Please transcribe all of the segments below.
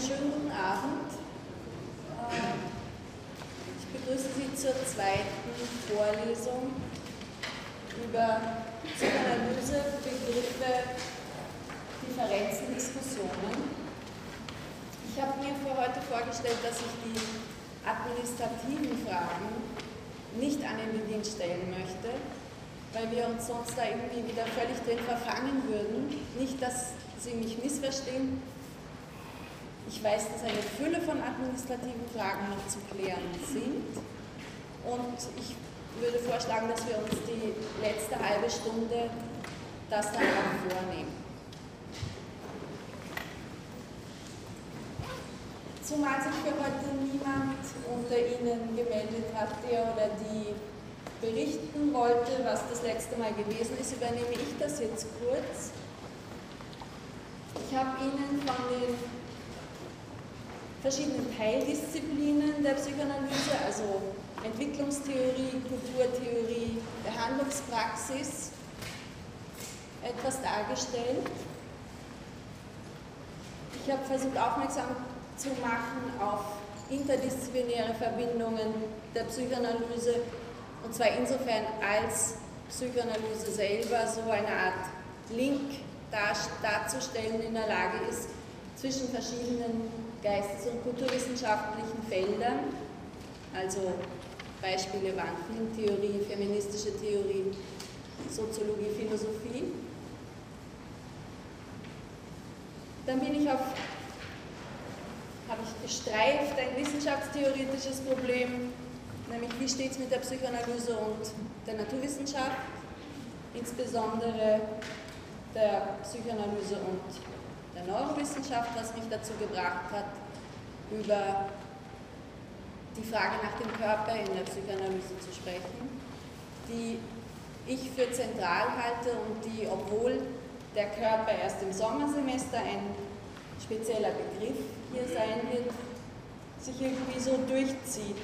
Einen schönen guten Abend. Äh, ich begrüße Sie zur zweiten Vorlesung über Psychoanalyse, Begriffe, Differenzen, Diskussionen. Ich habe mir für heute vorgestellt, dass ich die administrativen Fragen nicht an den Beginn stellen möchte, weil wir uns sonst da irgendwie wieder völlig drin verfangen würden. Nicht, dass Sie mich missverstehen, ich weiß, dass eine Fülle von administrativen Fragen noch zu klären sind und ich würde vorschlagen, dass wir uns die letzte halbe Stunde das dann auch vornehmen. Zumal sich für heute niemand unter Ihnen gemeldet hat, der oder die berichten wollte, was das letzte Mal gewesen ist, übernehme ich das jetzt kurz. Ich habe Ihnen von den verschiedenen Teildisziplinen der Psychoanalyse, also Entwicklungstheorie, Kulturtheorie, Behandlungspraxis, etwas dargestellt. Ich habe versucht aufmerksam zu machen auf interdisziplinäre Verbindungen der Psychoanalyse und zwar insofern als Psychoanalyse selber so eine Art Link darzustellen in der Lage ist zwischen verschiedenen geistes- und kulturwissenschaftlichen Feldern, also Beispiele waren Filmtheorie, feministische Theorie, Soziologie, Philosophie. Dann bin ich auf, habe ich gestreift, ein wissenschaftstheoretisches Problem, nämlich wie steht es mit der Psychoanalyse und der Naturwissenschaft, insbesondere der Psychoanalyse und der Neurowissenschaft, was mich dazu gebracht hat, über die Frage nach dem Körper in der Psychoanalyse zu sprechen, die ich für zentral halte und die, obwohl der Körper erst im Sommersemester ein spezieller Begriff hier sein wird, sich irgendwie so durchzieht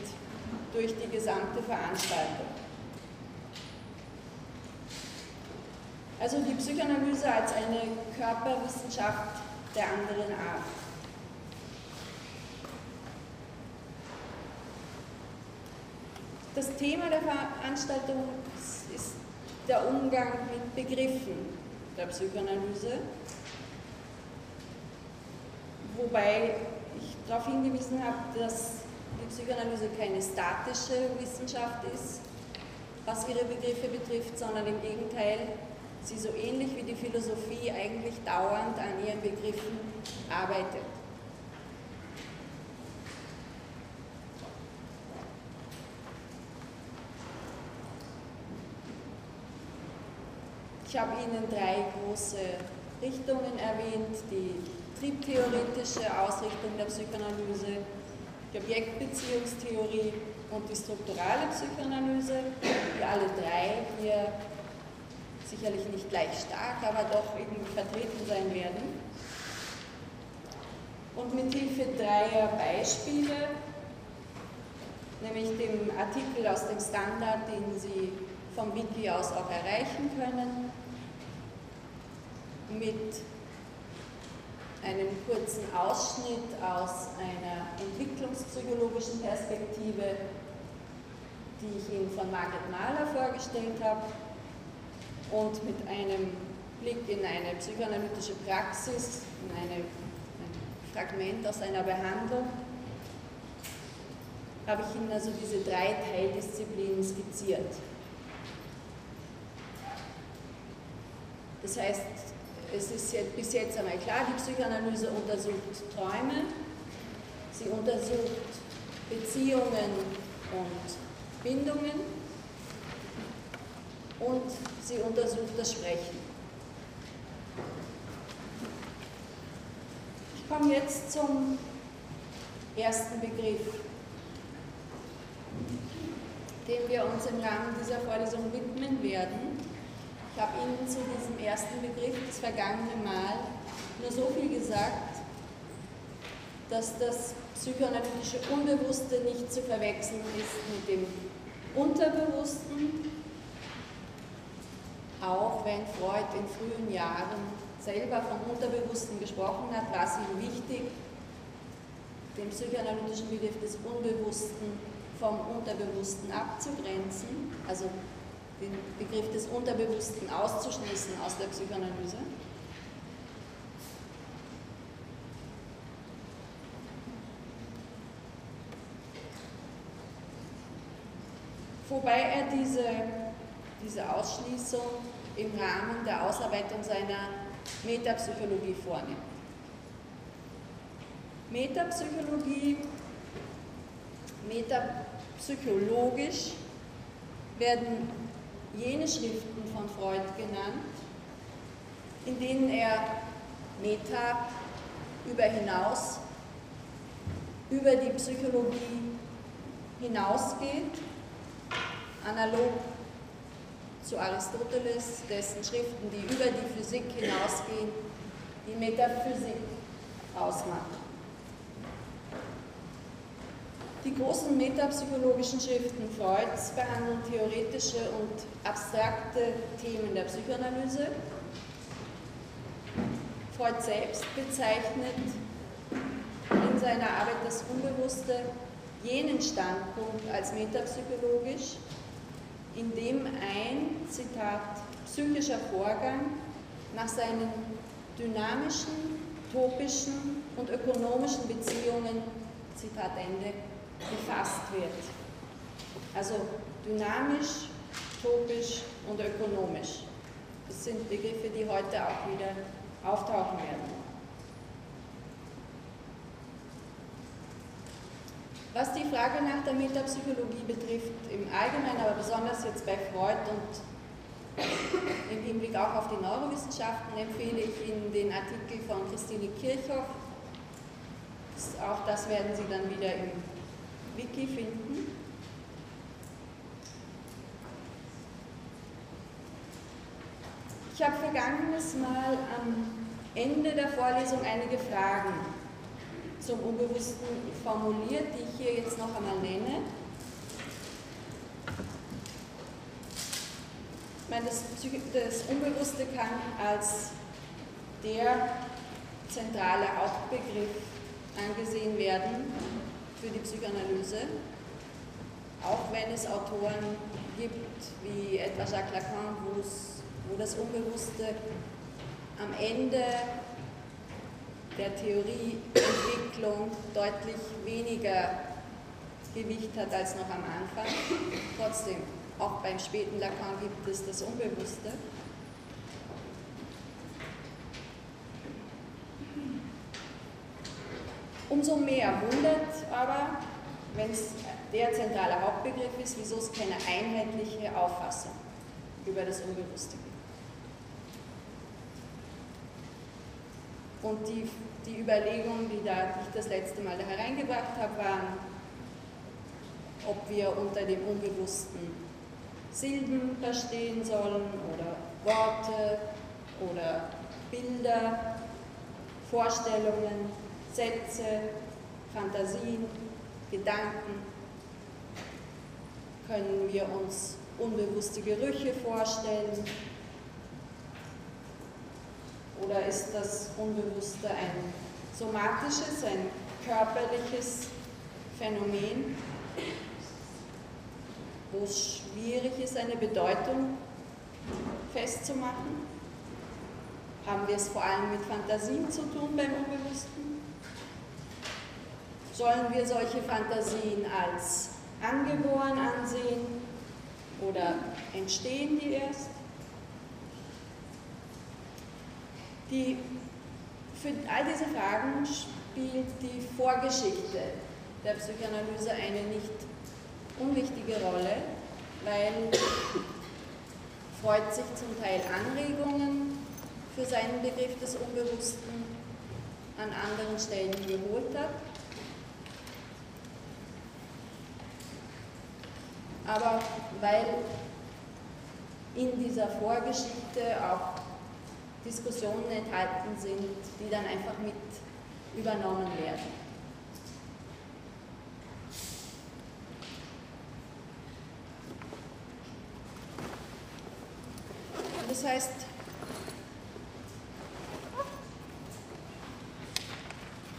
durch die gesamte Veranstaltung. Also die Psychoanalyse als eine Körperwissenschaft der anderen Art. Das Thema der Veranstaltung ist der Umgang mit Begriffen der Psychoanalyse, wobei ich darauf hingewiesen habe, dass die Psychoanalyse keine statische Wissenschaft ist, was ihre Begriffe betrifft, sondern im Gegenteil sie so ähnlich wie die Philosophie eigentlich dauernd an ihren Begriffen arbeitet. Ich habe Ihnen drei große Richtungen erwähnt, die triebtheoretische Ausrichtung der Psychoanalyse, die Objektbeziehungstheorie und die strukturale Psychoanalyse, die alle drei hier sicherlich nicht gleich stark, aber doch irgendwie vertreten sein werden. Und mit Hilfe dreier Beispiele, nämlich dem Artikel aus dem Standard, den Sie vom Wiki aus auch erreichen können, mit einem kurzen Ausschnitt aus einer entwicklungspsychologischen Perspektive, die ich Ihnen von Margaret Mahler vorgestellt habe, und mit einem Blick in eine psychoanalytische Praxis, in eine, ein Fragment aus einer Behandlung, habe ich Ihnen also diese drei Teildisziplinen skizziert. Das heißt, es ist jetzt, bis jetzt einmal klar, die Psychoanalyse untersucht Träume, sie untersucht Beziehungen und Bindungen und sie untersucht das Sprechen. Ich komme jetzt zum ersten Begriff, dem wir uns im Rahmen dieser Vorlesung widmen werden. Ich habe Ihnen zu diesem ersten Begriff das vergangene Mal nur so viel gesagt, dass das psychoanalytische Unbewusste nicht zu verwechseln ist mit dem Unterbewussten, auch wenn Freud in frühen Jahren selber vom Unterbewussten gesprochen hat, war es ihm wichtig, den psychoanalytischen Begriff des Unbewussten vom Unterbewussten abzugrenzen, also den Begriff des Unterbewussten auszuschließen aus der Psychoanalyse. Wobei er diese, diese Ausschließung im Rahmen der Ausarbeitung seiner Metapsychologie vornimmt. Metapsychologie, metapsychologisch werden jene Schriften von Freud genannt, in denen er Meta über hinaus, über die Psychologie hinausgeht, analog zu Aristoteles, dessen Schriften, die über die Physik hinausgehen, die Metaphysik ausmachen. Die großen metapsychologischen Schriften Freuds behandeln theoretische und abstrakte Themen der Psychoanalyse. Freud selbst bezeichnet in seiner Arbeit das Unbewusste jenen Standpunkt als metapsychologisch, in dem ein, Zitat, psychischer Vorgang nach seinen dynamischen, topischen und ökonomischen Beziehungen, Zitat Ende, gefasst wird. Also dynamisch, topisch und ökonomisch. Das sind Begriffe, die heute auch wieder auftauchen werden. Was die Frage nach der Metapsychologie betrifft, im Allgemeinen, aber besonders jetzt bei Freud und im Hinblick auch auf die Neurowissenschaften, empfehle ich Ihnen den Artikel von Christine Kirchhoff. Auch das werden Sie dann wieder im Wiki finden. Ich habe vergangenes Mal am Ende der Vorlesung einige Fragen zum Unbewussten formuliert, die ich hier jetzt noch einmal nenne. Ich meine, das, das Unbewusste kann als der zentrale Hauptbegriff angesehen werden, für die Psychoanalyse, auch wenn es Autoren gibt, wie etwa Jacques Lacan, wo das Unbewusste am Ende der Theorieentwicklung deutlich weniger Gewicht hat als noch am Anfang. Trotzdem, auch beim späten Lacan gibt es das Unbewusste. Umso mehr wundert aber, wenn es der zentrale Hauptbegriff ist, wieso es keine einheitliche Auffassung über das Unbewusste gibt. Und die, die Überlegungen, die, da, die ich das letzte Mal da hereingebracht habe, waren, ob wir unter dem Unbewussten Silben verstehen sollen oder Worte oder Bilder, Vorstellungen, Sätze, Fantasien, Gedanken? Können wir uns unbewusste Gerüche vorstellen? Oder ist das Unbewusste ein somatisches, ein körperliches Phänomen, wo es schwierig ist, eine Bedeutung festzumachen? Haben wir es vor allem mit Fantasien zu tun beim Unbewussten? Sollen wir solche Fantasien als angeboren ansehen oder entstehen die erst? Die, für all diese Fragen spielt die Vorgeschichte der Psychoanalyse eine nicht unwichtige Rolle, weil Freud sich zum Teil Anregungen für seinen Begriff des Unbewussten an anderen Stellen geholt hat. Aber weil in dieser Vorgeschichte auch Diskussionen enthalten sind, die dann einfach mit übernommen werden. Das heißt,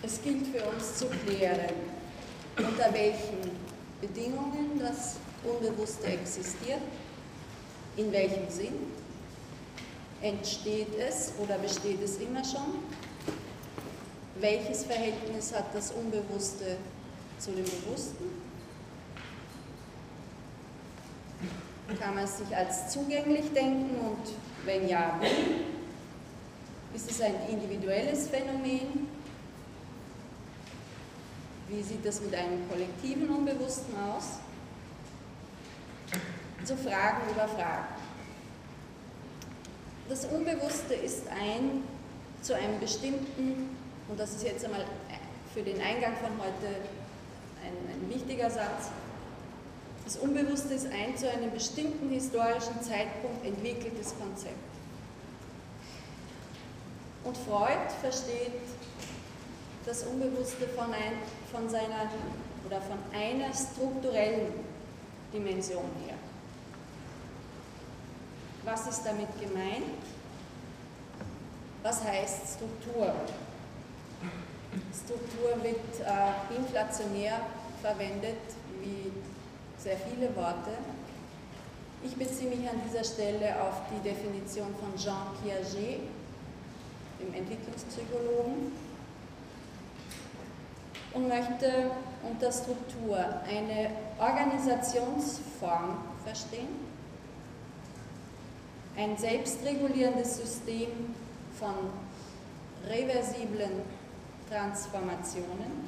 Es gilt für uns zu klären, unter welchen Bedingungen das Unbewusste existiert, in welchem Sinn, entsteht es oder besteht es immer schon, welches Verhältnis hat das Unbewusste zu dem Bewussten, kann man es sich als zugänglich denken und wenn ja, wie? Ist es ein individuelles Phänomen? Wie sieht das mit einem kollektiven Unbewussten aus? So Fragen über Fragen. Das Unbewusste ist ein zu einem bestimmten, und das ist jetzt einmal für den Eingang von heute ein, ein wichtiger Satz, das Unbewusste ist ein zu einem bestimmten historischen Zeitpunkt entwickeltes Konzept. Und Freud versteht das Unbewusste von, ein, von seiner oder von einer strukturellen Dimension her. Was ist damit gemeint? Was heißt Struktur? Struktur wird äh, inflationär verwendet, wie sehr viele Worte. Ich beziehe mich an dieser Stelle auf die Definition von Jean Piaget, dem Entwicklungspsychologen, und möchte unter Struktur eine Organisationsform verstehen, ein selbstregulierendes System von reversiblen Transformationen,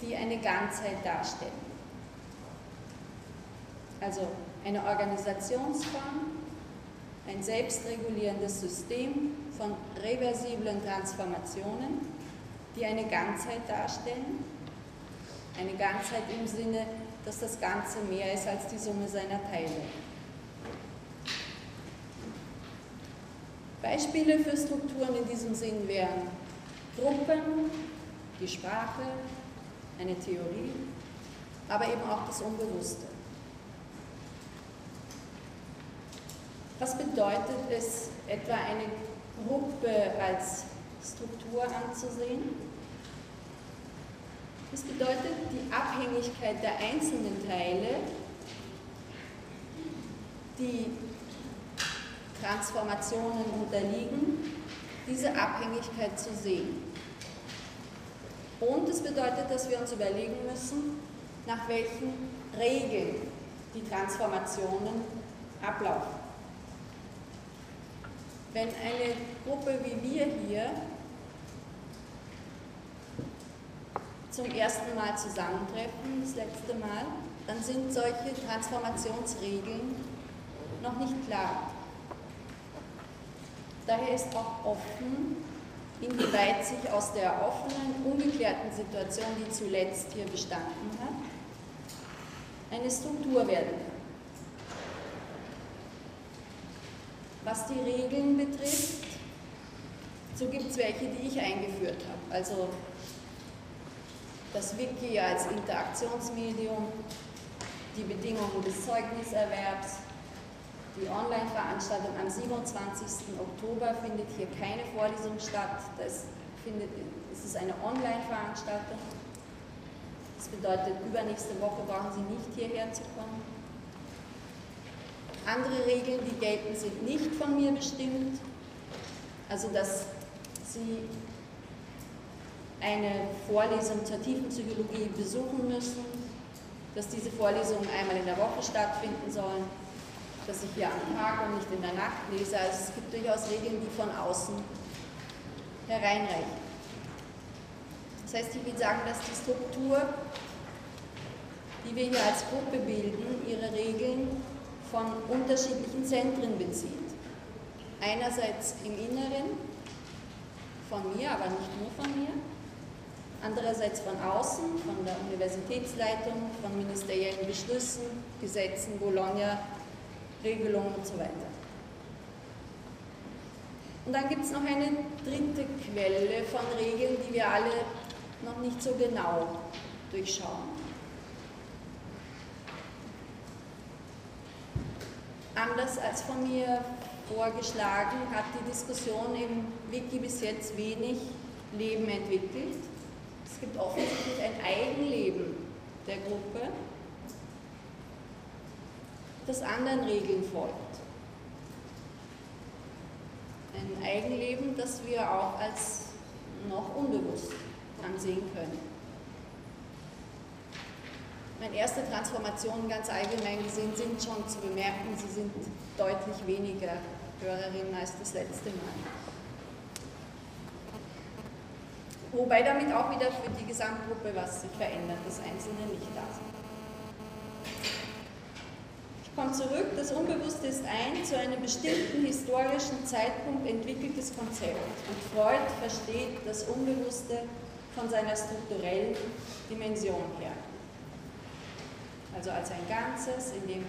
die eine Ganzheit darstellen. Also eine Organisationsform, ein selbstregulierendes System von reversiblen Transformationen, die eine Ganzheit darstellen. Eine Ganzheit im Sinne, dass das Ganze mehr ist als die Summe seiner Teile. Beispiele für Strukturen in diesem Sinn wären Gruppen, die Sprache, eine Theorie, aber eben auch das Unbewusste. Was bedeutet es, etwa eine Gruppe als Struktur anzusehen? Das bedeutet die Abhängigkeit der einzelnen Teile, die Transformationen unterliegen, diese Abhängigkeit zu sehen. Und es bedeutet, dass wir uns überlegen müssen, nach welchen Regeln die Transformationen ablaufen. Wenn eine Gruppe wie wir hier zum ersten Mal zusammentreffen, das letzte Mal, dann sind solche Transformationsregeln noch nicht klar. Daher ist auch offen, inwieweit sich aus der offenen, ungeklärten Situation, die zuletzt hier bestanden hat, eine Struktur werden kann. Was die Regeln betrifft, so gibt es welche, die ich eingeführt habe. Also das Wiki als Interaktionsmedium, die Bedingungen des Zeugniserwerbs, die Online-Veranstaltung am 27. Oktober findet hier keine Vorlesung statt. Das findet, es ist eine Online-Veranstaltung. Das bedeutet, übernächste Woche brauchen Sie nicht hierher zu kommen. Andere Regeln, die gelten, sind nicht von mir bestimmt. Also, dass Sie eine Vorlesung zur tiefen Psychologie besuchen müssen, dass diese Vorlesungen einmal in der Woche stattfinden sollen dass ich hier am Tag und nicht in der Nacht lese. Also es gibt durchaus Regeln, die von außen hereinreichen. Das heißt, ich will sagen, dass die Struktur, die wir hier als Gruppe bilden, ihre Regeln von unterschiedlichen Zentren bezieht. Einerseits im Inneren, von mir, aber nicht nur von mir. Andererseits von außen, von der Universitätsleitung, von ministeriellen Beschlüssen, Gesetzen, Bologna, Regelungen und so weiter. Und dann gibt es noch eine dritte Quelle von Regeln, die wir alle noch nicht so genau durchschauen. Anders als von mir vorgeschlagen, hat die Diskussion im Wiki bis jetzt wenig Leben entwickelt. Gibt offensichtlich ein Eigenleben der Gruppe, das anderen Regeln folgt. Ein Eigenleben, das wir auch als noch unbewusst ansehen können. Meine erste Transformationen ganz allgemein gesehen sind schon zu bemerken, sie sind deutlich weniger Hörerinnen als das letzte Mal. Wobei damit auch wieder für die Gesamtgruppe was sich verändert, das Einzelne nicht da sind. Ich komme zurück, das Unbewusste ist ein zu einem bestimmten historischen Zeitpunkt entwickeltes Konzept und Freud versteht das Unbewusste von seiner strukturellen Dimension her also als ein Ganzes, in dem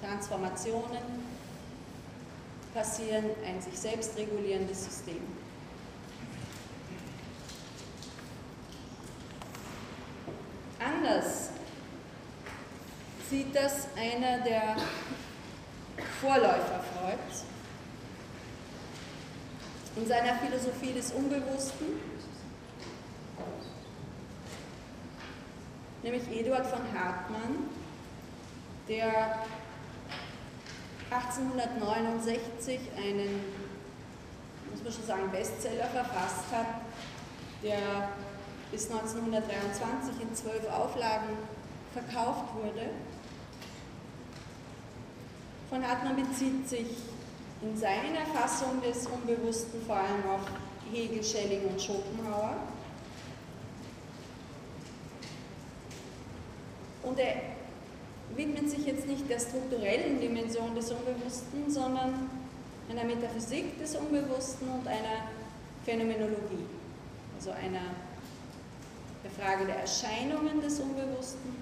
Transformationen passieren, ein sich selbst regulierendes System. Anders sieht das einer der Vorläufer Freuds in seiner Philosophie des Unbewussten, nämlich Eduard von Hartmann, der 1869 einen, muss man schon sagen, Bestseller verfasst hat, der bis 1923 in zwölf Auflagen verkauft wurde. Von Hartmann bezieht sich in seiner Fassung des Unbewussten vor allem auf Hegel, Schelling und Schopenhauer. Und er widmet sich jetzt nicht der strukturellen Dimension des Unbewussten, sondern einer Metaphysik des Unbewussten und einer Phänomenologie, also einer Frage der Erscheinungen des Unbewussten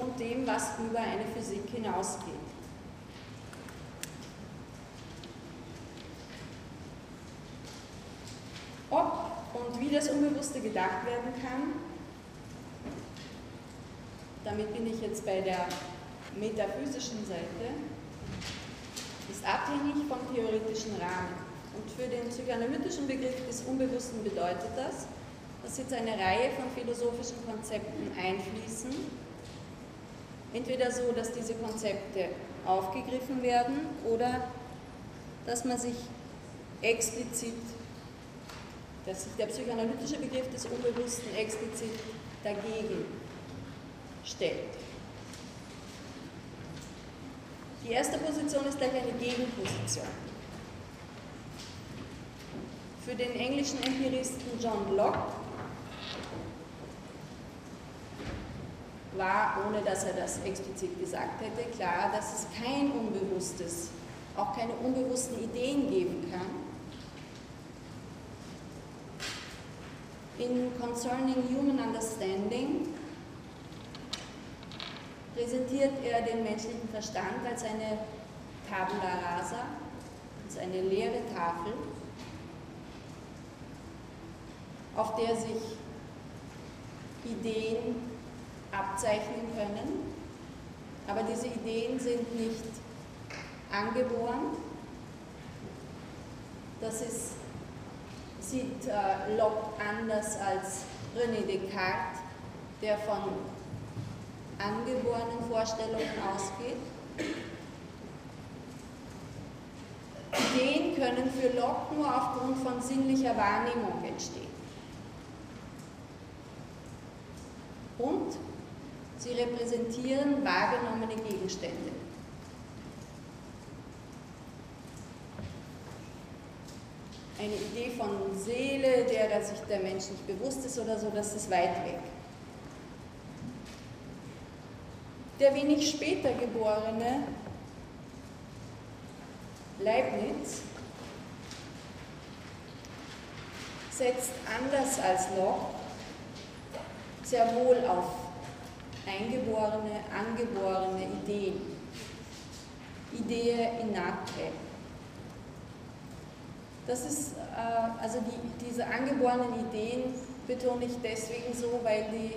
und dem, was über eine Physik hinausgeht. Ob und wie das Unbewusste gedacht werden kann, damit bin ich jetzt bei der metaphysischen Seite, ist abhängig vom theoretischen Rahmen. Und für den psychoanalytischen Begriff des Unbewussten bedeutet das, dass jetzt eine Reihe von philosophischen Konzepten einfließen. Entweder so, dass diese Konzepte aufgegriffen werden oder dass man sich explizit, dass sich der psychoanalytische Begriff des Unbewussten explizit dagegen stellt. Die erste Position ist gleich eine Gegenposition. Für den englischen Empiristen John Locke war, ohne dass er das explizit gesagt hätte, klar, dass es kein Unbewusstes, auch keine unbewussten Ideen geben kann. In Concerning Human Understanding präsentiert er den menschlichen Verstand als eine Tabula rasa, als eine leere Tafel, auf der sich Ideen abzeichnen können, aber diese Ideen sind nicht angeboren. Das ist, sieht äh, Locke anders als René Descartes, der von angeborenen Vorstellungen ausgeht. Ideen können für Locke nur aufgrund von sinnlicher Wahrnehmung entstehen. Und sie repräsentieren wahrgenommene Gegenstände. Eine Idee von Seele, der sich der Mensch nicht bewusst ist oder so, das ist weit weg. Der wenig später geborene Leibniz setzt anders als Locke sehr wohl auf eingeborene, angeborene Ideen. Idee innate. Das ist, äh, also die, diese angeborenen Ideen betone ich deswegen so, weil die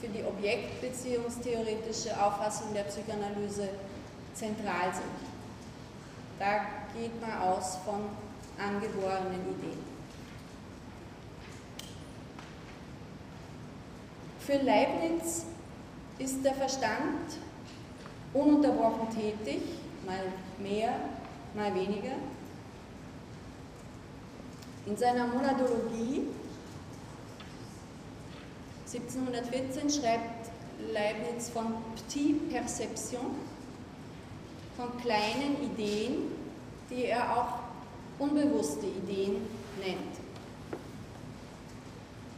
für die objektbeziehungstheoretische Auffassung der Psychoanalyse zentral sind. Da geht man aus von angeborenen Ideen. Für Leibniz ist der Verstand ununterbrochen tätig, mal mehr, mal weniger. In seiner Monadologie 1714 schreibt Leibniz von Petit Perception, von kleinen Ideen, die er auch unbewusste Ideen nennt.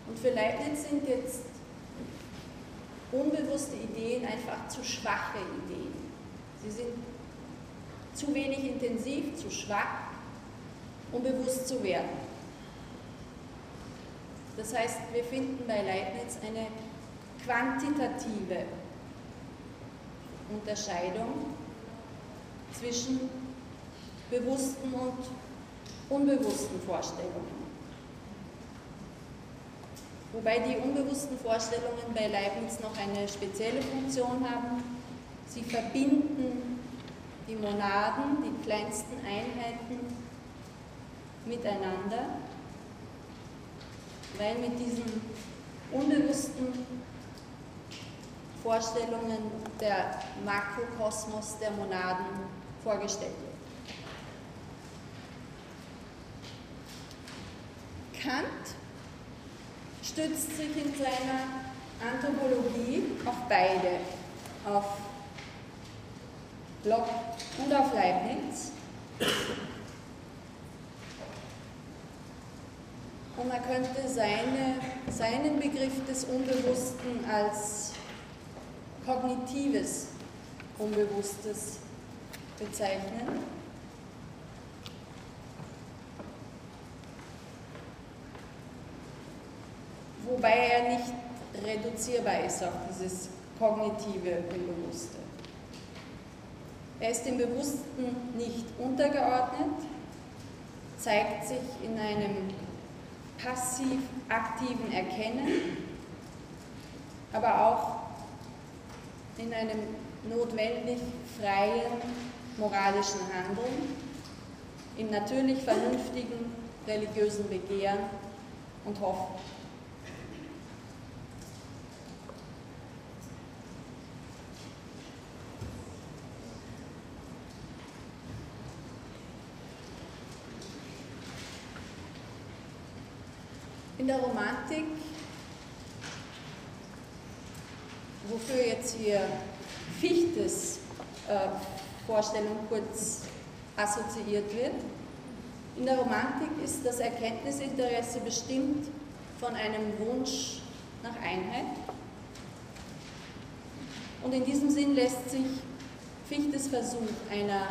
Und für Leibniz sind jetzt unbewusste Ideen einfach zu schwache Ideen. Sie sind zu wenig intensiv, zu schwach, um bewusst zu werden. Das heißt, wir finden bei Leibniz eine quantitative Unterscheidung zwischen bewussten und unbewussten Vorstellungen. Wobei die unbewussten Vorstellungen bei Leibniz noch eine spezielle Funktion haben. Sie verbinden die Monaden, die kleinsten Einheiten miteinander, weil mit diesen unbewussten Vorstellungen der Makrokosmos der Monaden vorgestellt wird. Kant stützt sich in seiner Anthropologie auf beide, auf Locke und auf Leibniz. Und er könnte seine, seinen Begriff des Unbewussten als kognitives Unbewusstes bezeichnen. Wobei er nicht reduzierbar ist auf dieses kognitive Unbewusste. Er ist dem Bewussten nicht untergeordnet, zeigt sich in einem passiv-aktiven Erkennen, aber auch in einem notwendig freien moralischen Handeln, im natürlich vernünftigen religiösen Begehren und Hoffen. In der Romantik, wofür jetzt hier Fichtes äh, Vorstellung kurz assoziiert wird, in der Romantik ist das Erkenntnisinteresse bestimmt von einem Wunsch nach Einheit. Und in diesem Sinn lässt sich Fichtes Versuch einer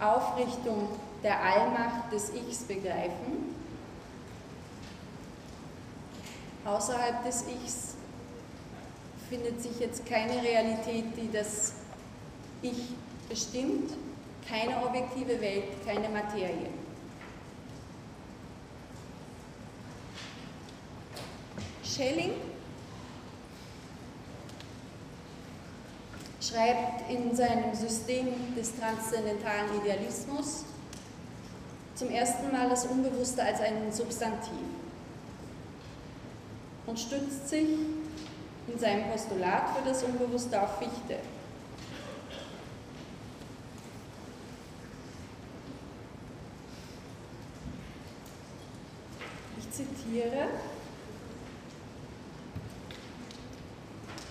Aufrichtung der Allmacht des Ichs begreifen Außerhalb des Ichs findet sich jetzt keine Realität, die das Ich bestimmt, keine objektive Welt, keine Materie. Schelling schreibt in seinem System des transzendentalen Idealismus zum ersten Mal das Unbewusste als ein Substantiv und stützt sich in seinem Postulat für das Unbewusste auf Fichte. Ich zitiere,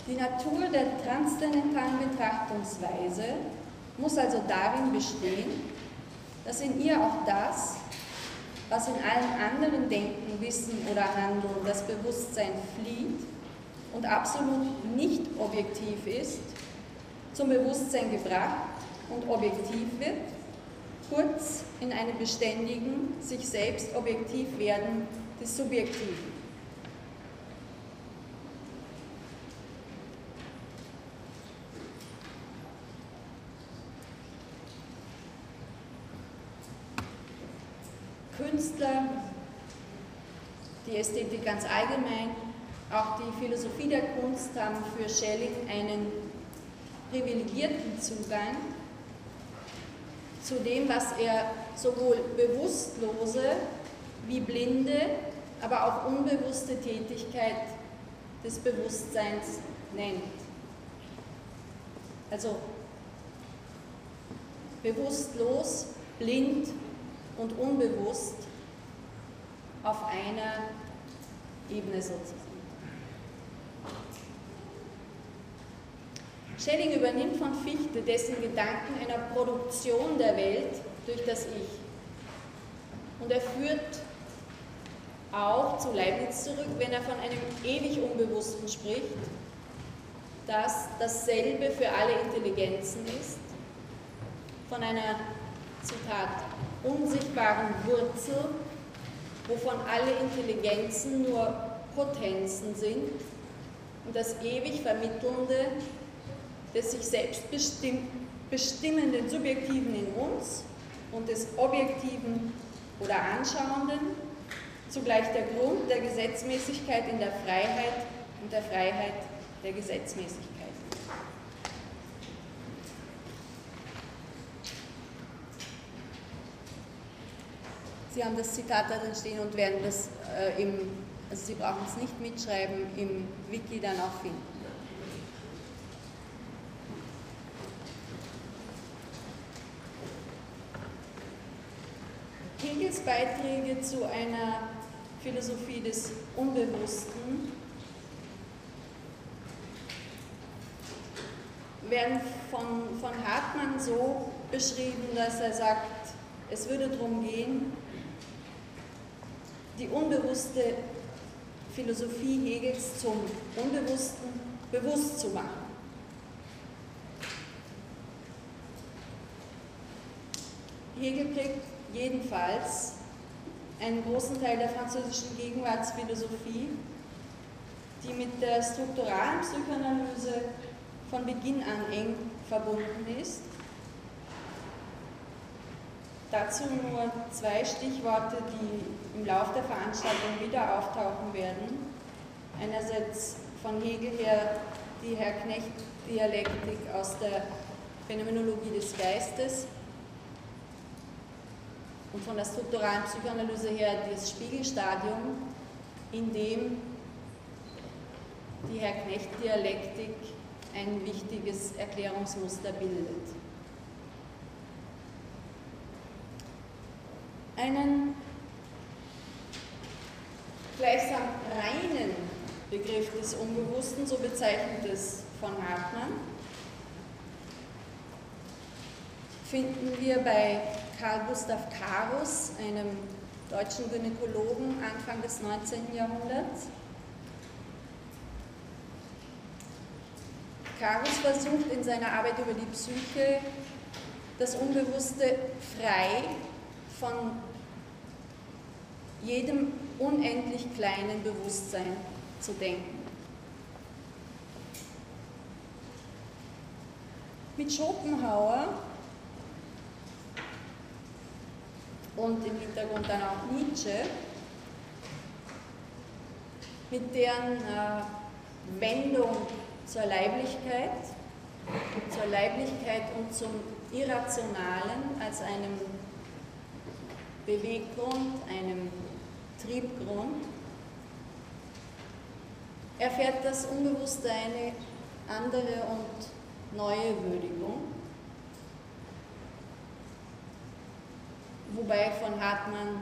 die Natur der transzendentalen Betrachtungsweise muss also darin bestehen, dass in ihr auch das, was in allen anderen Denken, Wissen oder Handeln das Bewusstsein flieht und absolut nicht objektiv ist, zum Bewusstsein gebracht und objektiv wird, kurz in einem beständigen, sich selbst objektiv werden des Subjektiven. Künstler, die Ästhetik ganz allgemein, auch die Philosophie der Kunst haben für Schelling einen privilegierten Zugang zu dem, was er sowohl bewusstlose wie blinde, aber auch unbewusste Tätigkeit des Bewusstseins nennt. Also bewusstlos, blind und unbewusst auf einer Ebene sozusagen. Schelling übernimmt von Fichte dessen Gedanken einer Produktion der Welt durch das Ich. Und er führt auch zu Leibniz zurück, wenn er von einem ewig Unbewussten spricht, das dasselbe für alle Intelligenzen ist, von einer, Zitat, unsichtbaren Wurzel, wovon alle Intelligenzen nur Potenzen sind und das ewig Vermittelnde des sich selbst bestimmenden Subjektiven in uns und des objektiven oder Anschauenden, zugleich der Grund der Gesetzmäßigkeit in der Freiheit und der Freiheit der Gesetzmäßigkeit. Sie haben das Zitat darin stehen und werden das äh, im, also Sie brauchen es nicht mitschreiben, im Wiki dann auch finden. Hegels Beiträge zu einer Philosophie des Unbewussten werden von, von Hartmann so beschrieben, dass er sagt, es würde darum gehen, die unbewusste Philosophie Hegels zum Unbewussten bewusst zu machen. Hegel prägt jedenfalls einen großen Teil der französischen Gegenwartsphilosophie, die mit der strukturalen Psychoanalyse von Beginn an eng verbunden ist. Dazu nur zwei Stichworte, die im Laufe der Veranstaltung wieder auftauchen werden. Einerseits von Hegel her die Herr Knecht-Dialektik aus der Phänomenologie des Geistes und von der strukturalen Psychoanalyse her das Spiegelstadium, in dem die Herr Knecht-Dialektik ein wichtiges Erklärungsmuster bildet. Einen gleichsam reinen Begriff des Unbewussten, so bezeichnet es von Hartmann, finden wir bei Karl Gustav Karus, einem deutschen Gynäkologen Anfang des 19. Jahrhunderts. Karus versucht in seiner Arbeit über die Psyche das Unbewusste frei von jedem unendlich kleinen Bewusstsein zu denken. Mit Schopenhauer und im Hintergrund dann auch Nietzsche, mit deren äh, Wendung zur Leiblichkeit, zur Leiblichkeit und zum Irrationalen als einem Beweggrund, einem Triebgrund, erfährt das Unbewusste eine andere und neue Würdigung. wobei von Hartmann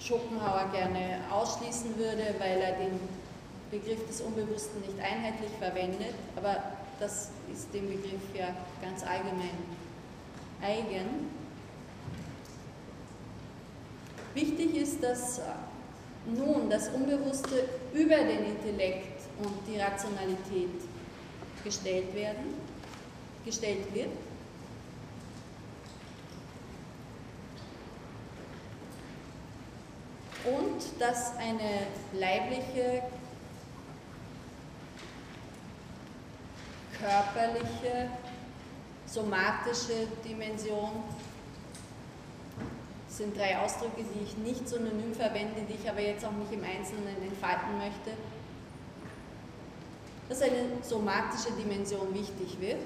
Schopenhauer gerne ausschließen würde, weil er den Begriff des Unbewussten nicht einheitlich verwendet, aber das ist dem Begriff ja ganz allgemein eigen. Wichtig ist, dass nun das Unbewusste über den Intellekt und die Rationalität gestellt werden, gestellt wird. Und dass eine leibliche, körperliche, somatische Dimension das sind drei Ausdrücke, die ich nicht synonym verwende, die ich aber jetzt auch nicht im Einzelnen entfalten möchte, dass eine somatische Dimension wichtig wird.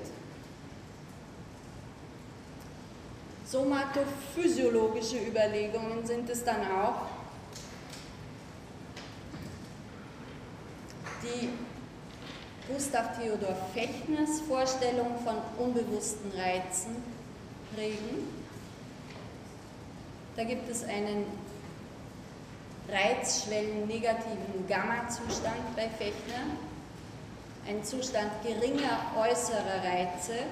Somatophysiologische Überlegungen sind es dann auch, die Gustav Theodor Fechners Vorstellung von unbewussten Reizen prägen. Da gibt es einen reizschwellen-negativen Gamma-Zustand bei Fechner, einen Zustand geringer äußerer Reize,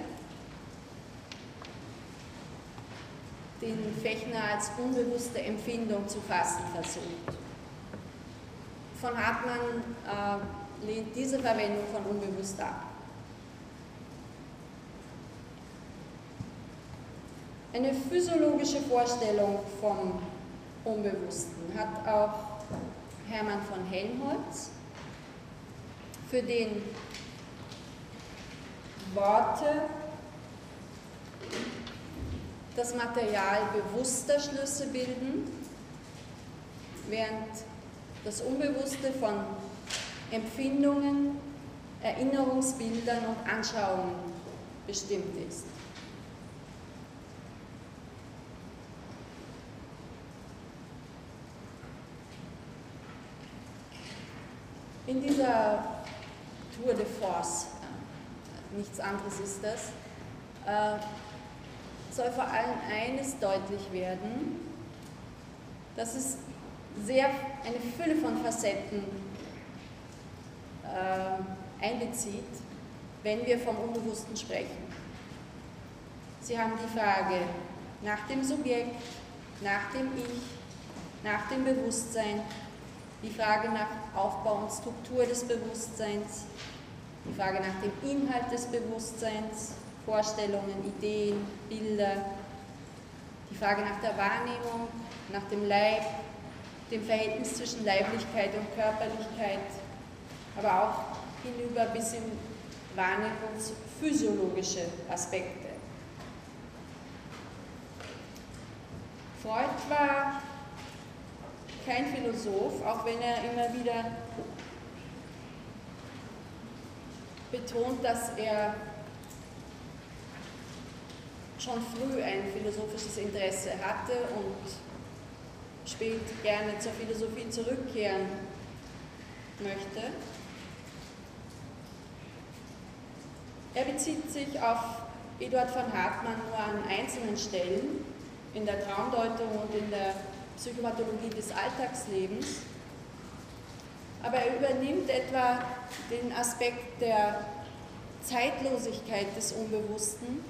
den Fechner als unbewusste Empfindung zu fassen versucht. Von Hartmann äh, lehnt diese Verwendung von unbewusst ab. Eine physiologische Vorstellung vom Unbewussten hat auch Hermann von Helmholtz, für den Worte das Material bewusster Schlüsse bilden, während das Unbewusste von Empfindungen, Erinnerungsbildern und Anschauungen bestimmt ist. In dieser Tour de Force, äh, nichts anderes ist das, äh, soll vor allem eines deutlich werden, dass es sehr eine Fülle von Facetten äh, einbezieht, wenn wir vom Unbewussten sprechen. Sie haben die Frage nach dem Subjekt, nach dem Ich, nach dem Bewusstsein, die Frage nach Aufbau und Struktur des Bewusstseins, die Frage nach dem Inhalt des Bewusstseins, Vorstellungen, Ideen, Bilder, die Frage nach der Wahrnehmung, nach dem Leib, dem Verhältnis zwischen Leiblichkeit und Körperlichkeit, aber auch hinüber bis in wahrnehmungsphysiologische Aspekte. Freud war kein Philosoph, auch wenn er immer wieder betont, dass er schon früh ein philosophisches Interesse hatte und spät gerne zur Philosophie zurückkehren möchte. Er bezieht sich auf Eduard von Hartmann nur an einzelnen Stellen in der Traumdeutung und in der Psychopathologie des Alltagslebens. Aber er übernimmt etwa den Aspekt der Zeitlosigkeit des Unbewussten,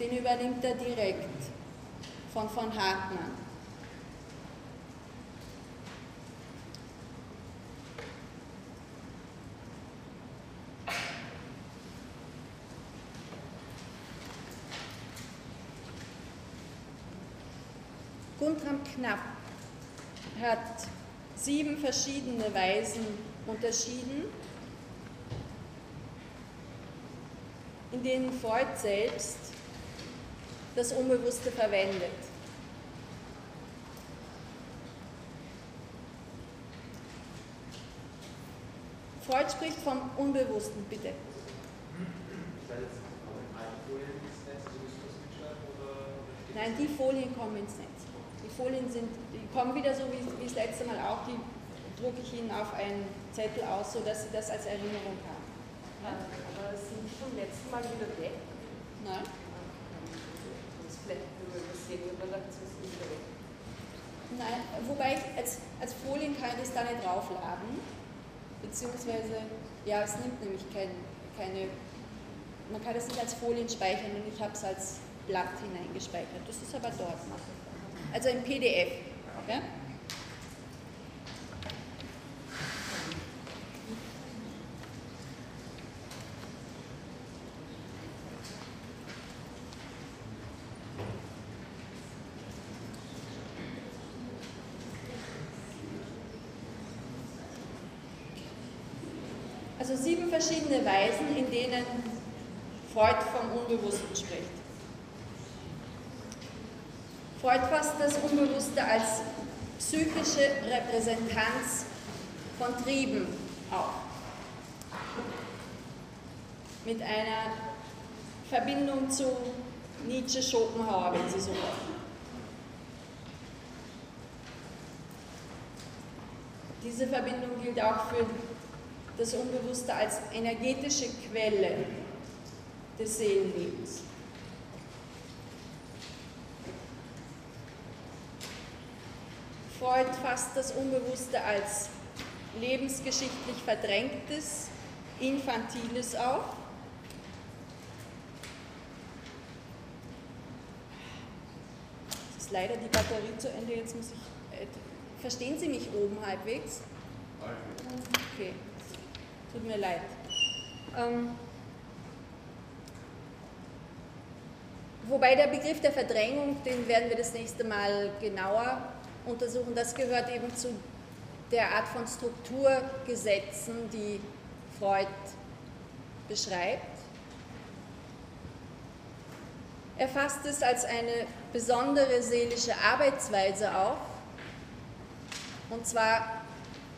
den übernimmt er direkt von von Hartmann. Guntram Knapp hat sieben verschiedene Weisen unterschieden, in denen Freud selbst das Unbewusste verwendet. Freud spricht vom Unbewussten, bitte. Nein, die Folien kommen ins Netz. Folien sind, die kommen wieder so wie, wie das letzte Mal auch, die drucke ich Ihnen auf einen Zettel aus, sodass Sie das als Erinnerung haben. Ja? Aber sind die vom letzten Mal wieder weg? Nein. Das ist vielleicht nur übersehen, aber wieder weg. Nein, wobei ich als, als Folien kann ich es da nicht draufladen, beziehungsweise, ja, es nimmt nämlich kein, keine, man kann es nicht als Folien speichern und ich habe es als Blatt hineingespeichert. Das ist aber dort noch also im PDF. Ja? Also sieben verschiedene Weisen, in denen Freud vom Unbewussten spricht. Freud fasst das Unbewusste als psychische Repräsentanz von Trieben auf. Mit einer Verbindung zu Nietzsche, Schopenhauer, wenn Sie so wollen. Diese Verbindung gilt auch für das Unbewusste als energetische Quelle des Seelenlebens. Freud fasst das Unbewusste als lebensgeschichtlich verdrängtes, infantiles auf. Es ist leider die Batterie zu Ende, jetzt muss ich. Äh, verstehen Sie mich oben halbwegs? Okay, tut mir leid. Ähm, wobei der Begriff der Verdrängung, den werden wir das nächste Mal genauer untersuchen. Das gehört eben zu der Art von Strukturgesetzen, die Freud beschreibt. Er fasst es als eine besondere seelische Arbeitsweise auf, und zwar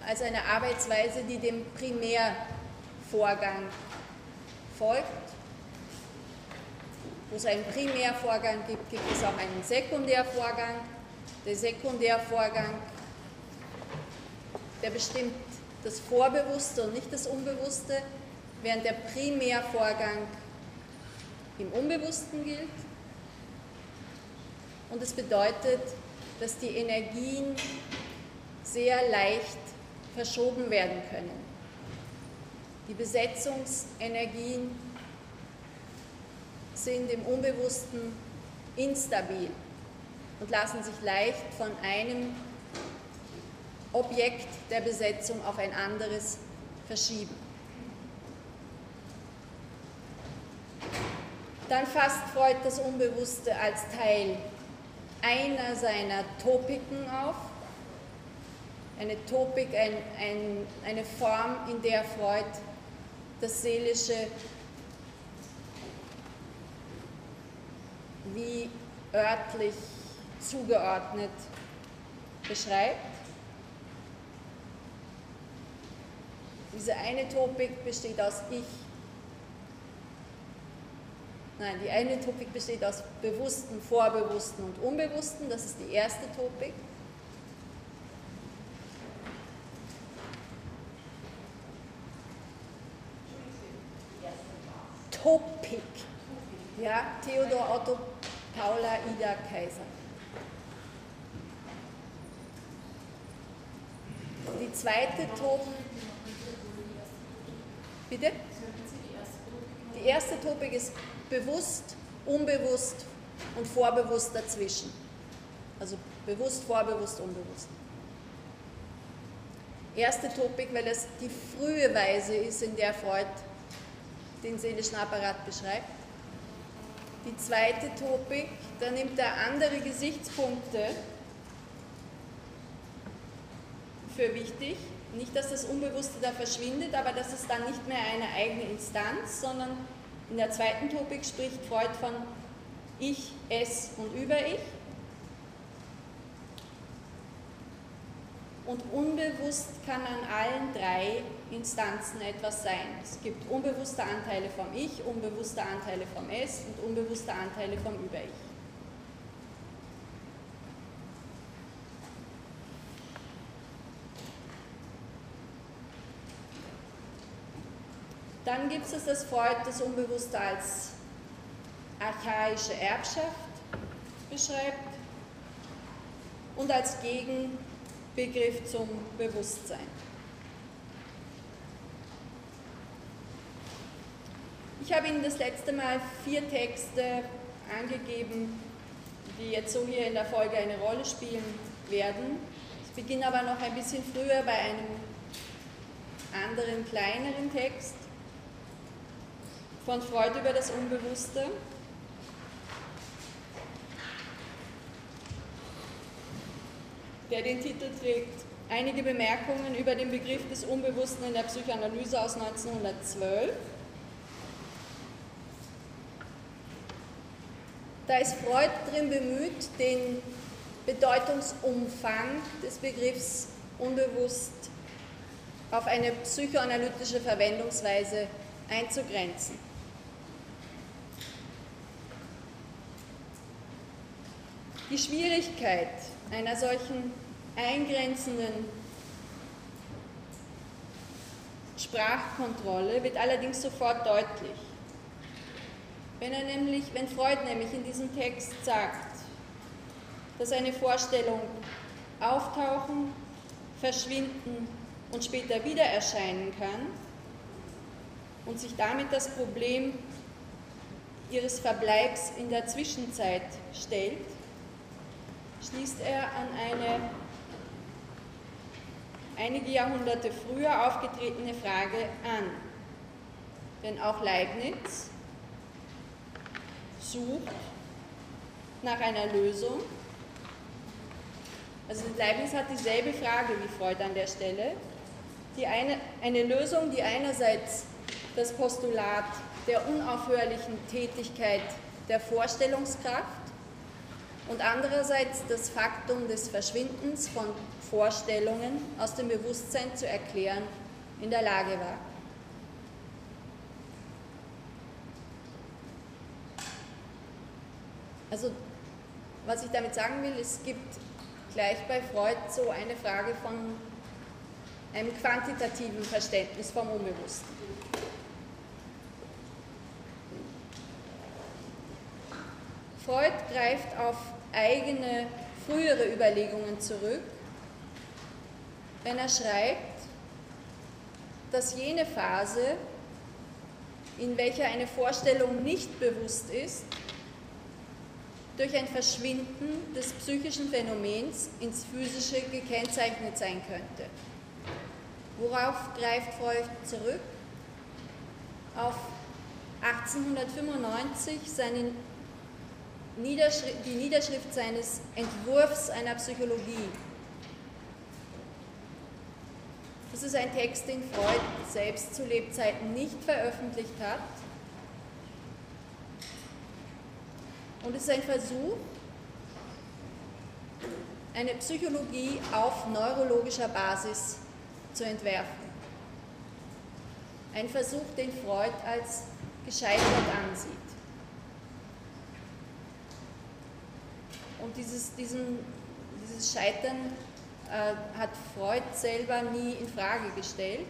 als eine Arbeitsweise, die dem Primärvorgang folgt. Wo es einen Primärvorgang gibt, gibt es auch einen Sekundärvorgang. Der Sekundärvorgang, der bestimmt das Vorbewusste und nicht das Unbewusste, während der Primärvorgang im Unbewussten gilt. Und es bedeutet, dass die Energien sehr leicht verschoben werden können. Die Besetzungsenergien sind im Unbewussten instabil und lassen sich leicht von einem Objekt der Besetzung auf ein anderes verschieben. Dann fasst Freud das Unbewusste als Teil einer seiner Topiken auf. Eine Topik, ein, ein, eine Form, in der Freud das Seelische wie örtlich zugeordnet beschreibt. Diese eine Topik besteht aus Ich. Nein, die eine Topik besteht aus Bewussten, Vorbewussten und Unbewussten. Das ist die erste Topik. Topik. Ja, Theodor Otto Paula Ida Kaiser. Die zweite Topik. Bitte? Die erste Topik ist bewusst, unbewusst und vorbewusst dazwischen. Also bewusst, vorbewusst, unbewusst. Erste Topik, weil es die frühe Weise ist, in der Freud den seelischen Apparat beschreibt. Die zweite Topik, da nimmt er andere Gesichtspunkte für wichtig. Nicht, dass das Unbewusste da verschwindet, aber dass es dann nicht mehr eine eigene Instanz, sondern in der zweiten Topik spricht Freud von Ich, Es und Über-Ich. Und unbewusst kann an allen drei Instanzen etwas sein. Es gibt unbewusste Anteile vom Ich, unbewusste Anteile vom Es und unbewusste Anteile vom Über-Ich. Dann gibt es das Freud das Unbewusste als archaische Erbschaft beschreibt und als Gegenbegriff zum Bewusstsein. Ich habe Ihnen das letzte Mal vier Texte angegeben, die jetzt so hier in der Folge eine Rolle spielen werden. Ich beginne aber noch ein bisschen früher bei einem anderen, kleineren Text von Freud über das Unbewusste. der den Titel trägt Einige Bemerkungen über den Begriff des Unbewussten in der Psychoanalyse aus 1912. Da ist Freud drin bemüht, den Bedeutungsumfang des Begriffs unbewusst auf eine psychoanalytische Verwendungsweise einzugrenzen. Die Schwierigkeit einer solchen eingrenzenden Sprachkontrolle wird allerdings sofort deutlich. Wenn, er nämlich, wenn Freud nämlich in diesem Text sagt, dass eine Vorstellung auftauchen, verschwinden und später wieder erscheinen kann und sich damit das Problem ihres Verbleibs in der Zwischenzeit stellt, schließt er an eine einige Jahrhunderte früher aufgetretene Frage an. Denn auch Leibniz sucht nach einer Lösung. Also Leibniz hat dieselbe Frage wie Freud an der Stelle. Die eine, eine Lösung, die einerseits das Postulat der unaufhörlichen Tätigkeit der Vorstellungskraft und andererseits das Faktum des Verschwindens von Vorstellungen aus dem Bewusstsein zu erklären, in der Lage war. Also, was ich damit sagen will, es gibt gleich bei Freud so eine Frage von einem quantitativen Verständnis vom Unbewussten. Freud greift auf eigene frühere Überlegungen zurück, wenn er schreibt, dass jene Phase, in welcher eine Vorstellung nicht bewusst ist, durch ein Verschwinden des psychischen Phänomens ins Physische gekennzeichnet sein könnte. Worauf greift Freud zurück? Auf 1895 seinen Niederschrift, die Niederschrift seines Entwurfs einer Psychologie. Das ist ein Text, den Freud selbst zu Lebzeiten nicht veröffentlicht hat. Und es ist ein Versuch, eine Psychologie auf neurologischer Basis zu entwerfen. Ein Versuch, den Freud als gescheitert ansieht. Und dieses, diesen, dieses Scheitern äh, hat Freud selber nie in Frage gestellt.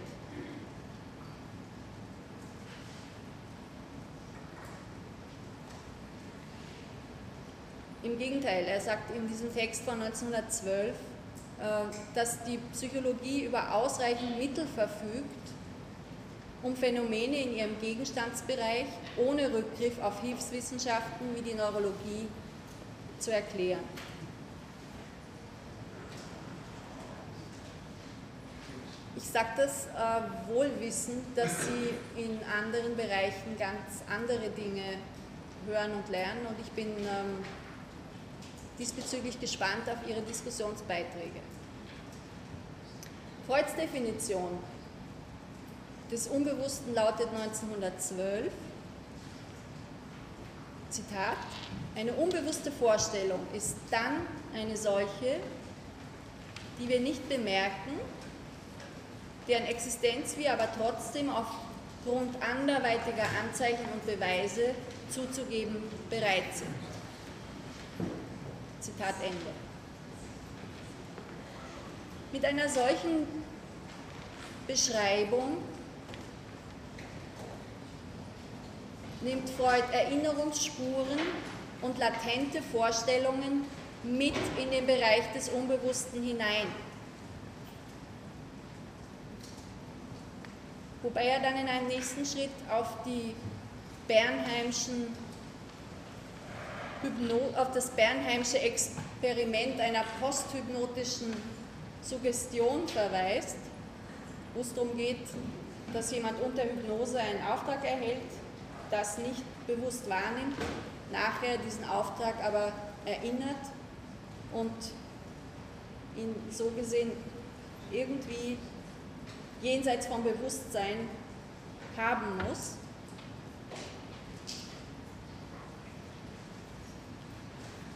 Im Gegenteil, er sagt in diesem Text von 1912, äh, dass die Psychologie über ausreichend Mittel verfügt, um Phänomene in ihrem Gegenstandsbereich ohne Rückgriff auf Hilfswissenschaften wie die Neurologie zu erklären. Ich sage das äh, wohl wissend, dass Sie in anderen Bereichen ganz andere Dinge hören und lernen und ich bin ähm, diesbezüglich gespannt auf Ihre Diskussionsbeiträge. Freuds Definition des Unbewussten lautet 1912, Zitat, eine unbewusste Vorstellung ist dann eine solche, die wir nicht bemerken, deren Existenz wir aber trotzdem aufgrund anderweitiger Anzeichen und Beweise zuzugeben bereit sind. Zitat Ende. Mit einer solchen Beschreibung nimmt Freud Erinnerungsspuren und latente Vorstellungen mit in den Bereich des Unbewussten hinein. Wobei er dann in einem nächsten Schritt auf die Bernheimschen Hypno auf das Bernheimsche Experiment einer posthypnotischen Suggestion verweist, wo es darum geht, dass jemand unter Hypnose einen Auftrag erhält, das nicht bewusst wahrnimmt, nachher diesen Auftrag aber erinnert und ihn so gesehen irgendwie jenseits vom Bewusstsein haben muss.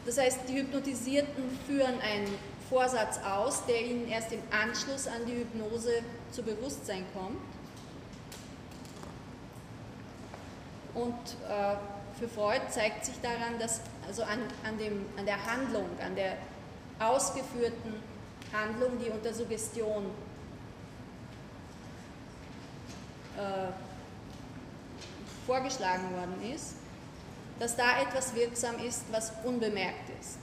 Das heißt, die Hypnotisierten führen einen Vorsatz aus, der ihnen erst im Anschluss an die Hypnose zu Bewusstsein kommt. Und äh, für Freud zeigt sich daran, dass also an, an, dem, an der Handlung, an der ausgeführten Handlung, die unter Suggestion äh, vorgeschlagen worden ist, dass da etwas wirksam ist, was unbemerkt ist.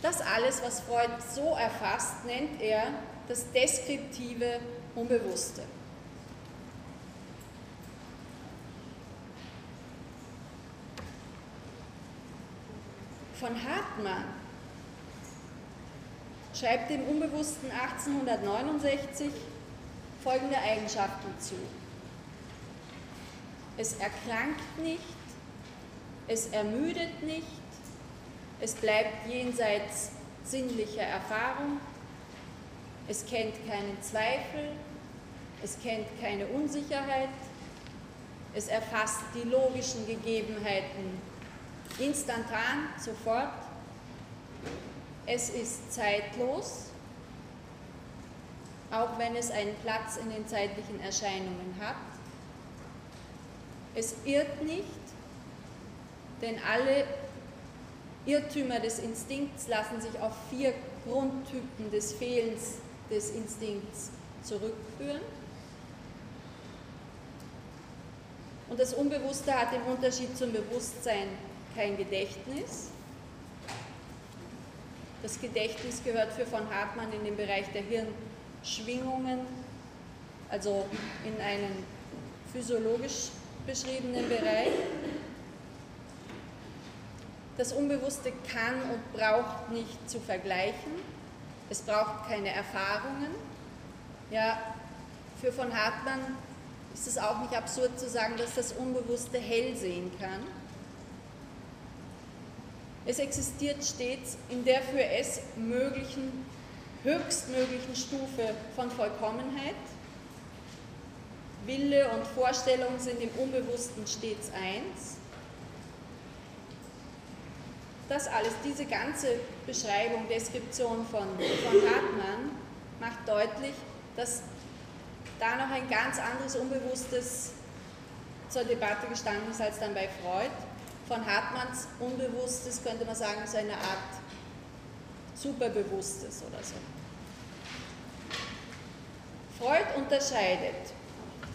Das alles, was Freud so erfasst, nennt er das deskriptive Unbewusste. Von Hartmann schreibt dem Unbewussten 1869 folgende Eigenschaften zu. Es erkrankt nicht, es ermüdet nicht, es bleibt jenseits sinnlicher Erfahrung, es kennt keinen Zweifel, es kennt keine Unsicherheit, es erfasst die logischen Gegebenheiten instantan, sofort, es ist zeitlos, auch wenn es einen Platz in den zeitlichen Erscheinungen hat. Es irrt nicht, denn alle Irrtümer des Instinkts lassen sich auf vier Grundtypen des Fehlens des Instinkts zurückführen. Und das Unbewusste hat im Unterschied zum Bewusstsein kein Gedächtnis. Das Gedächtnis gehört für von Hartmann in den Bereich der Hirnschwingungen, also in einen physiologisch beschriebenen Bereich. Das Unbewusste kann und braucht nicht zu vergleichen. Es braucht keine Erfahrungen. Ja, für von Hartmann ist es auch nicht absurd zu sagen, dass das Unbewusste hell sehen kann. Es existiert stets in der für es möglichen, höchstmöglichen Stufe von Vollkommenheit. Wille und Vorstellung sind im Unbewussten stets eins. Das alles, diese ganze Beschreibung, Deskription von, von Hartmann macht deutlich, dass da noch ein ganz anderes Unbewusstes zur Debatte gestanden ist als dann bei Freud. Von Hartmanns Unbewusstes könnte man sagen, ist eine Art Superbewusstes oder so. Freud unterscheidet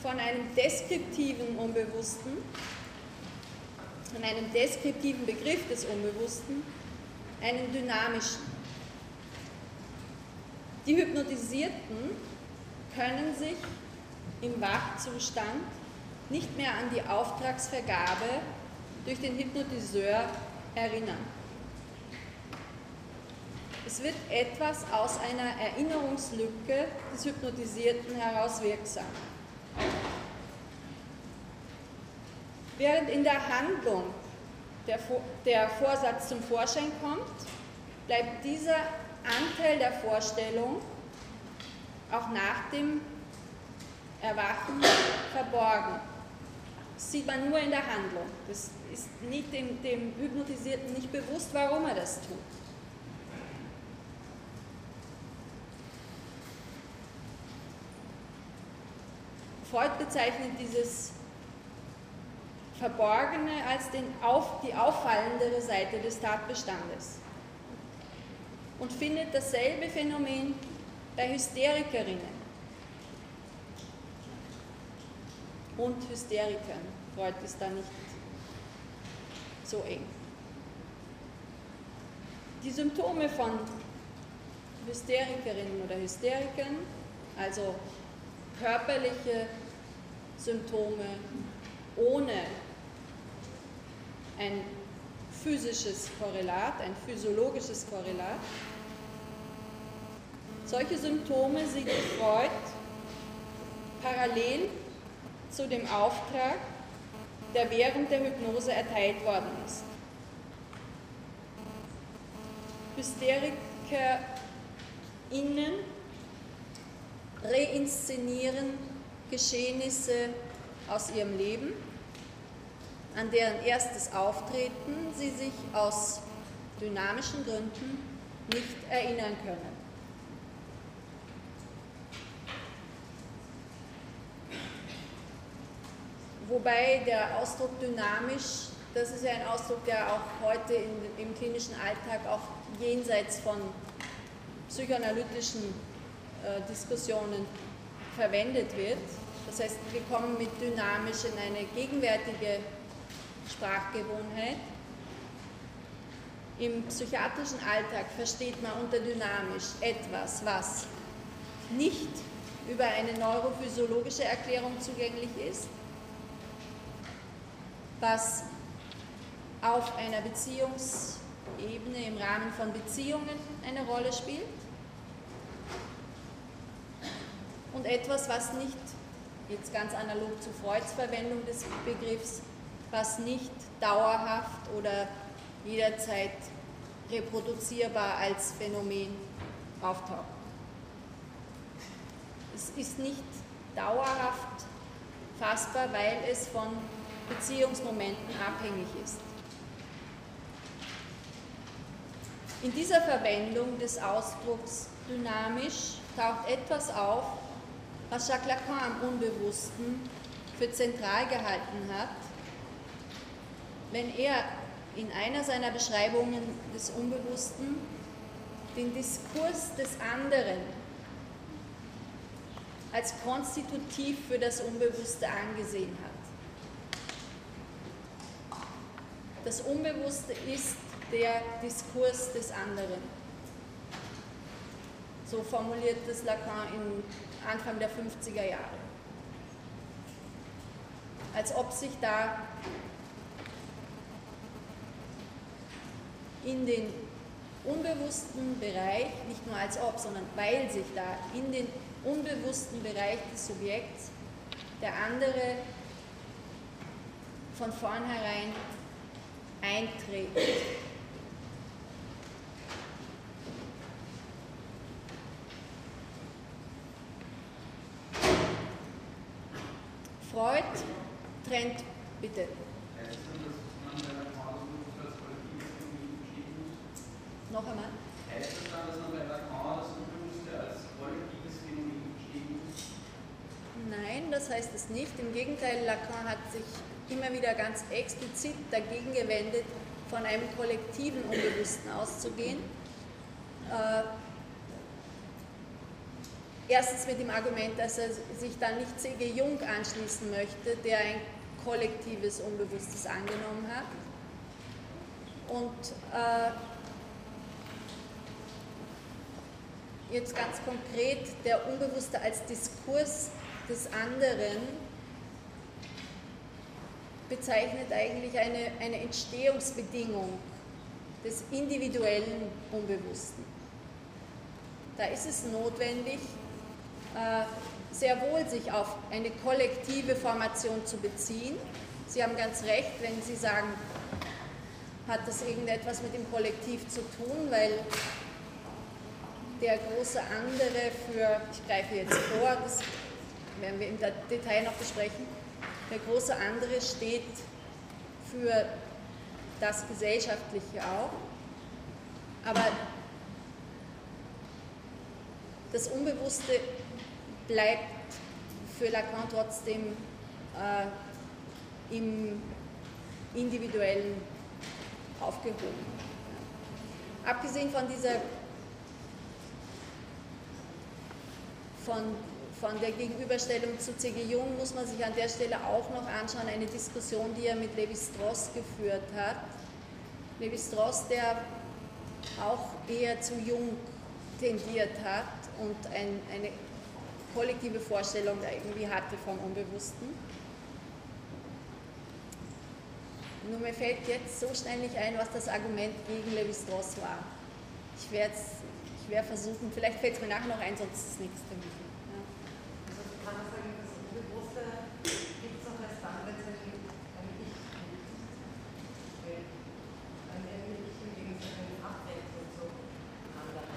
von einem deskriptiven Unbewussten, von einem deskriptiven Begriff des Unbewussten, einen dynamischen. Die Hypnotisierten können sich im Wachzustand nicht mehr an die Auftragsvergabe durch den Hypnotiseur erinnern. Es wird etwas aus einer Erinnerungslücke des Hypnotisierten heraus wirksam. Während in der Handlung der, Vorsatz zum Vorschein kommt, bleibt dieser Anteil der Vorstellung auch nach dem Erwachen verborgen. Sieht man nur in der Handlung. Das ist nicht dem, dem Hypnotisierten nicht bewusst, warum er das tut. Freud bezeichnet dieses Verborgene als den auf, die auffallendere Seite des Tatbestandes und findet dasselbe Phänomen bei Hysterikerinnen und Hysterikern. Freud ist da nicht so eng. Die Symptome von Hysterikerinnen oder Hysterikern, also körperliche Symptome ohne ein physisches Korrelat, ein physiologisches Korrelat. Solche Symptome sieht Freud parallel zu dem Auftrag, der während der Hypnose erteilt worden ist. HysterikerInnen reinszenieren Geschehnisse aus ihrem Leben, an deren erstes Auftreten sie sich aus dynamischen Gründen nicht erinnern können. Wobei der Ausdruck dynamisch, das ist ja ein Ausdruck, der auch heute in, im klinischen Alltag auch jenseits von psychoanalytischen äh, Diskussionen verwendet wird. Das heißt, wir kommen mit dynamisch in eine gegenwärtige Sprachgewohnheit. Im psychiatrischen Alltag versteht man unter dynamisch etwas, was nicht über eine neurophysiologische Erklärung zugänglich ist, was auf einer Beziehungsebene im Rahmen von Beziehungen eine Rolle spielt und etwas, was nicht, jetzt ganz analog zu Freuds Verwendung des Begriffs, was nicht dauerhaft oder jederzeit reproduzierbar als Phänomen auftaucht. Es ist nicht dauerhaft fassbar, weil es von Beziehungsmomenten abhängig ist. In dieser Verwendung des Ausdrucks dynamisch taucht etwas auf, was Jacques Lacan am Unbewussten für zentral gehalten hat, wenn er in einer seiner Beschreibungen des Unbewussten den Diskurs des anderen als konstitutiv für das Unbewusste angesehen hat. Das Unbewusste ist der Diskurs des anderen. So formuliert das Lacan in Anfang der 50er Jahre. Als ob sich da in den unbewussten Bereich, nicht nur als ob, sondern weil sich da in den unbewussten Bereich des Subjekts der andere von vornherein einträgt. Freud trennt, bitte. Noch einmal. Heißt das dann, dass man bei Lacan das Unbewusste als kollektives Phänomen verstehen muss? Nein, das heißt es nicht. Im Gegenteil, Lacan hat sich immer wieder ganz explizit dagegen gewendet, von einem kollektiven Unbewussten auszugehen. Äh, erstens mit dem Argument, dass er sich dann nicht C.G. Jung anschließen möchte, der ein kollektives Unbewusstes angenommen hat. Und äh, jetzt ganz konkret der Unbewusste als Diskurs des anderen bezeichnet eigentlich eine, eine Entstehungsbedingung des individuellen Unbewussten. Da ist es notwendig, äh, sehr wohl sich auf eine kollektive Formation zu beziehen. Sie haben ganz recht, wenn Sie sagen, hat das irgendetwas mit dem Kollektiv zu tun, weil der große andere für, ich greife jetzt vor, das werden wir im Detail noch besprechen, der große andere steht für das Gesellschaftliche auch. Aber das Unbewusste bleibt für Lacan trotzdem äh, im Individuellen aufgehoben. Abgesehen von dieser von, von der Gegenüberstellung zu C.G. Jung muss man sich an der Stelle auch noch anschauen, eine Diskussion, die er mit Levi Strauss geführt hat. Levi Strauss, der auch eher zu Jung tendiert hat und ein, eine kollektive Vorstellung irgendwie hatte vom Unbewussten. Nur mir fällt jetzt so schnell nicht ein, was das Argument gegen Levi Strauss war. Ich werde ich werde versuchen, vielleicht fällt es mir nachher noch ein, sonst das nächste Mal. Ja. Also kann man sagen, das Unbewusste gibt es auch erst dann, wenn es ein, ein Ich gibt. Ein Ich im Gegensatz ein Abwechslung zu anderen.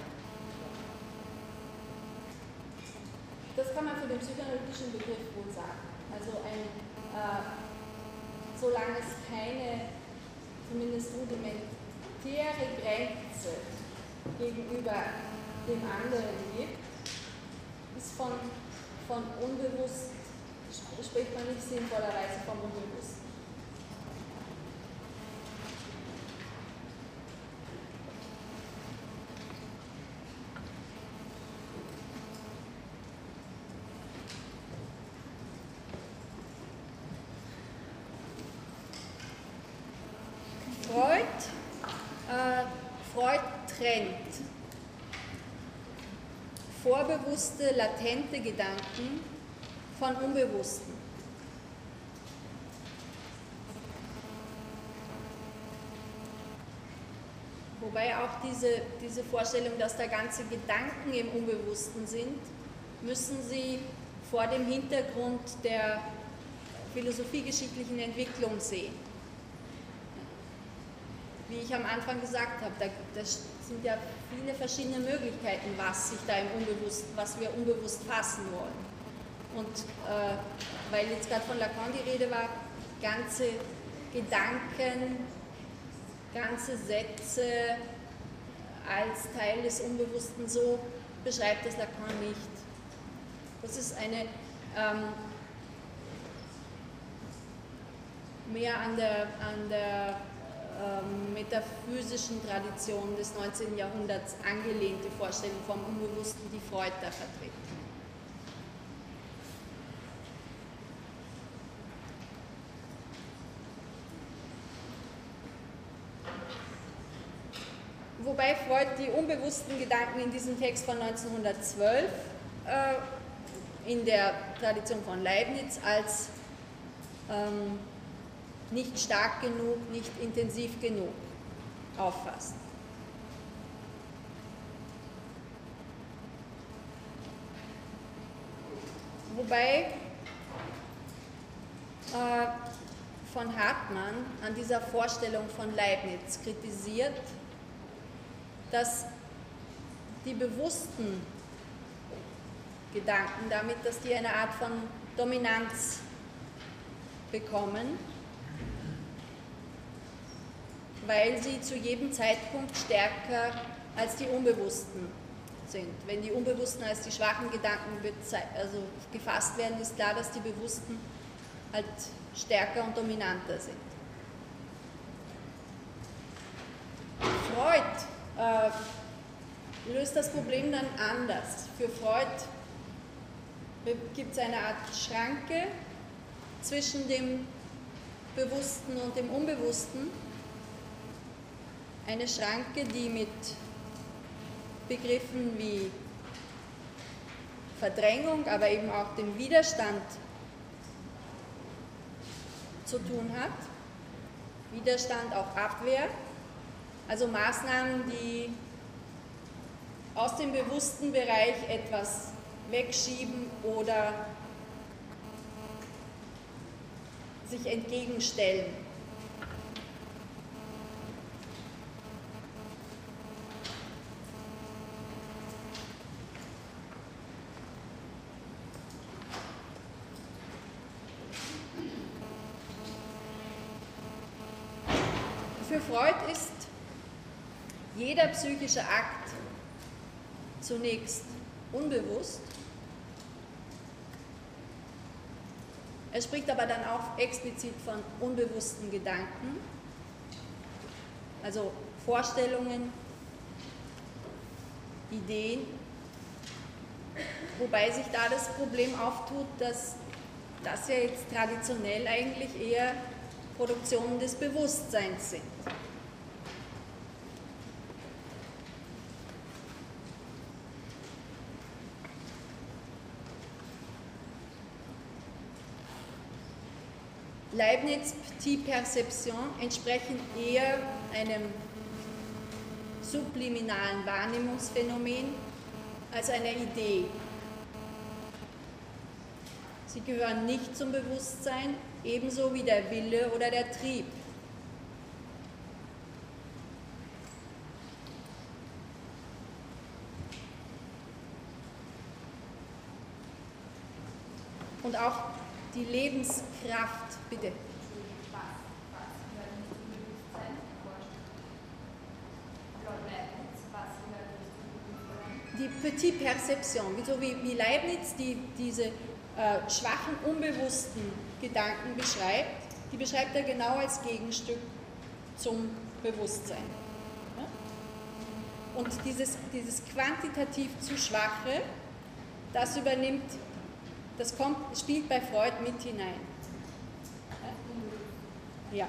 Das kann man für den psychoanalytischen Begriff wohl sagen. Also ein, äh, solange es keine zumindest rudimentäre Grenze gegenüber dem anderen gibt, ist von, von unbewusst spricht man nicht sinnvollerweise vom Unbewussten. Freud, äh, Freud trennt vorbewusste, latente Gedanken von unbewussten. Wobei auch diese, diese Vorstellung, dass da ganze Gedanken im Unbewussten sind, müssen Sie vor dem Hintergrund der philosophiegeschichtlichen Entwicklung sehen. Wie ich am Anfang gesagt habe, da, das sind ja viele verschiedene Möglichkeiten, was sich da im Unbewussten, was wir unbewusst fassen wollen. Und äh, weil jetzt gerade von Lacan die Rede war, ganze Gedanken, ganze Sätze als Teil des Unbewussten, so beschreibt es Lacan nicht. Das ist eine ähm, mehr an der, an der metaphysischen Tradition des 19. Jahrhunderts angelehnte Vorstellung vom Unbewussten, die Freud da vertritt. Wobei Freud die unbewussten Gedanken in diesem Text von 1912 äh, in der Tradition von Leibniz als ähm, nicht stark genug, nicht intensiv genug auffasst. Wobei äh, von Hartmann an dieser Vorstellung von Leibniz kritisiert, dass die bewussten Gedanken damit, dass die eine Art von Dominanz bekommen, weil sie zu jedem Zeitpunkt stärker als die Unbewussten sind. Wenn die Unbewussten als die schwachen Gedanken also gefasst werden, ist klar, dass die Bewussten halt stärker und dominanter sind. Freud äh, löst das Problem dann anders. Für Freud gibt es eine Art Schranke zwischen dem Bewussten und dem Unbewussten. Eine Schranke, die mit Begriffen wie Verdrängung, aber eben auch dem Widerstand zu tun hat. Widerstand, auch Abwehr. Also Maßnahmen, die aus dem bewussten Bereich etwas wegschieben oder sich entgegenstellen. Für Freud ist jeder psychische Akt zunächst unbewusst. Er spricht aber dann auch explizit von unbewussten Gedanken, also Vorstellungen, Ideen, wobei sich da das Problem auftut, dass das ja jetzt traditionell eigentlich eher Produktionen des Bewusstseins sind. Leibniz Petit Perception entsprechen eher einem subliminalen Wahrnehmungsphänomen als einer Idee. Sie gehören nicht zum Bewusstsein, ebenso wie der Wille oder der Trieb. Und auch die Lebenskraft, bitte. Die Petit Perception, so wie, Leibniz die, diese äh, schwachen, unbewussten Gedanken beschreibt, die beschreibt er genau als Gegenstück zum Bewusstsein. Und dieses, dieses quantitativ zu schwache, das übernimmt, das kommt, spielt bei Freud mit hinein. Ja.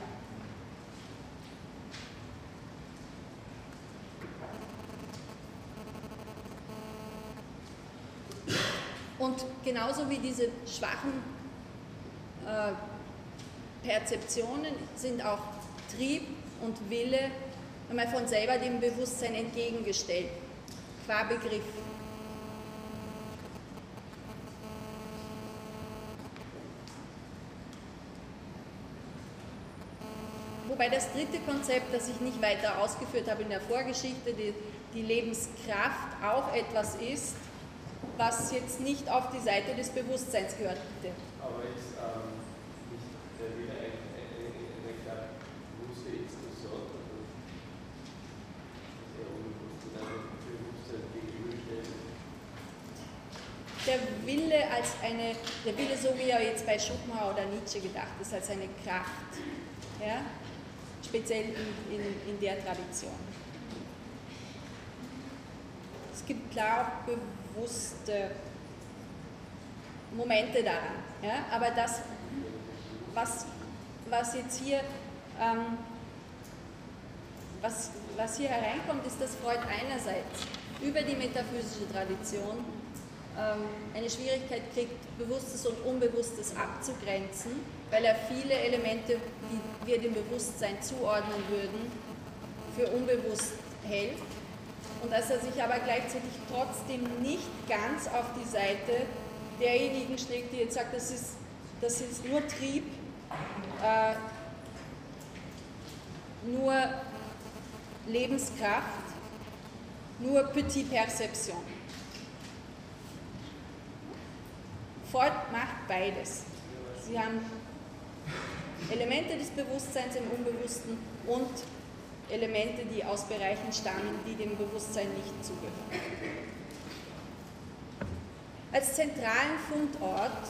Und genauso wie diese schwachen äh, Perzeptionen sind auch Trieb und Wille einmal von selber dem Bewusstsein entgegengestellt, qua Begriff. Wobei das dritte Konzept, das ich nicht weiter ausgeführt habe in der Vorgeschichte, die, die Lebenskraft, auch etwas ist, was jetzt nicht auf die Seite des Bewusstseins gehört, bitte. Aber ist ähm, nicht der Wille eine, klar bewusste Institution, also er? Der Wille als eine, der Wille, so wie er jetzt bei Schopenhauer oder Nietzsche gedacht ist, als eine Kraft. Ja? speziell in, in, in der Tradition. Es gibt klar bewusste Momente daran, ja? aber das, was, was jetzt hier, ähm, was, was hier hereinkommt, ist, dass Freud einerseits über die metaphysische Tradition ähm, eine Schwierigkeit kriegt, Bewusstes und Unbewusstes abzugrenzen, weil er viele Elemente, die wir dem Bewusstsein zuordnen würden, für unbewusst hält und dass er sich aber gleichzeitig trotzdem nicht ganz auf die Seite derjenigen schlägt, die jetzt sagt, das ist, das ist nur Trieb, äh, nur Lebenskraft, nur Petit Perception. Freud macht beides. Sie haben Elemente des Bewusstseins im Unbewussten und Elemente, die aus Bereichen stammen, die dem Bewusstsein nicht zugehören. Als zentralen Fundort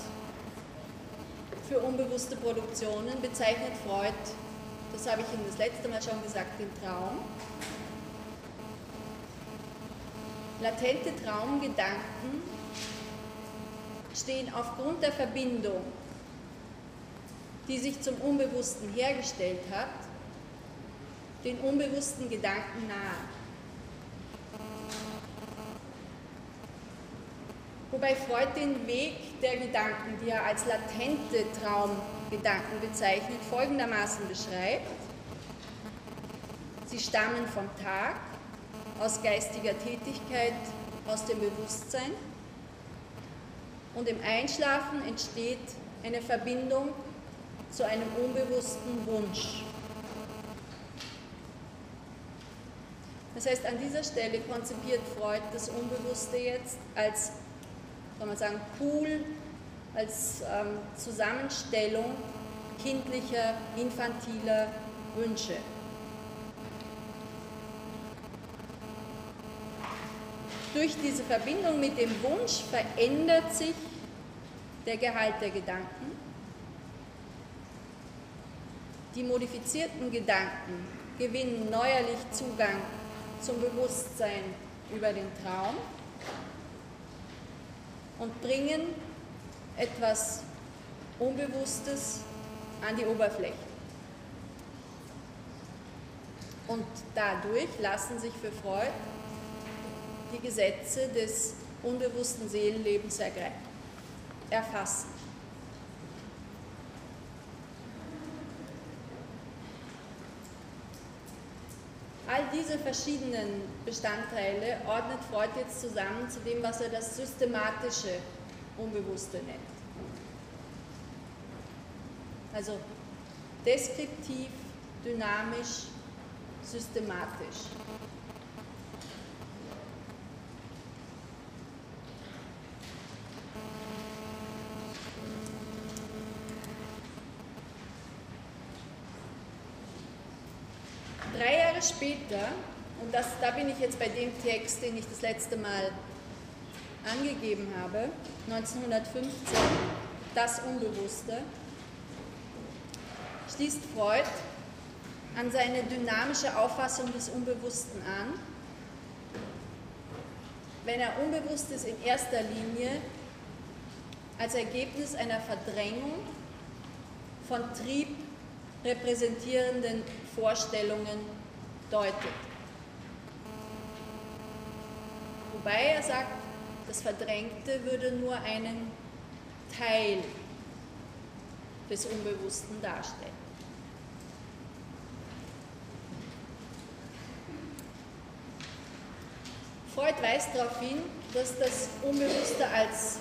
für unbewusste Produktionen bezeichnet Freud, das habe ich Ihnen das letzte Mal schon gesagt, den Traum. Latente Traumgedanken stehen aufgrund der Verbindung, die sich zum Unbewussten hergestellt hat, den unbewussten Gedanken nahe. Wobei Freud den Weg der Gedanken, die er als latente Traumgedanken bezeichnet, folgendermaßen beschreibt. Sie stammen vom Tag, aus geistiger Tätigkeit, aus dem Bewusstsein und im Einschlafen entsteht eine Verbindung zu einem unbewussten Wunsch. Das heißt, an dieser Stelle konzipiert Freud das Unbewusste jetzt als, kann man sagen, Pool, als ähm, Zusammenstellung kindlicher, infantiler Wünsche. Durch diese Verbindung mit dem Wunsch verändert sich der Gehalt der Gedanken. Die modifizierten Gedanken gewinnen neuerlich Zugang zum Bewusstsein über den Traum und bringen etwas Unbewusstes an die Oberfläche. Und dadurch lassen sich für Freud die Gesetze des unbewussten Seelenlebens erfassen. All diese verschiedenen Bestandteile ordnet Freud jetzt zusammen zu dem, was er das systematische Unbewusste nennt. Also deskriptiv, dynamisch, systematisch. Drei Jahre später, und das, da bin ich jetzt bei dem Text, den ich das letzte Mal angegeben habe, 1915, das Unbewusste, schließt Freud an seine dynamische Auffassung des Unbewussten an, wenn er Unbewusstes in erster Linie als Ergebnis einer Verdrängung von Trieb repräsentierenden Vorstellungen deutet. Wobei er sagt, das Verdrängte würde nur einen Teil des Unbewussten darstellen. Freud weist darauf hin, dass das Unbewusste als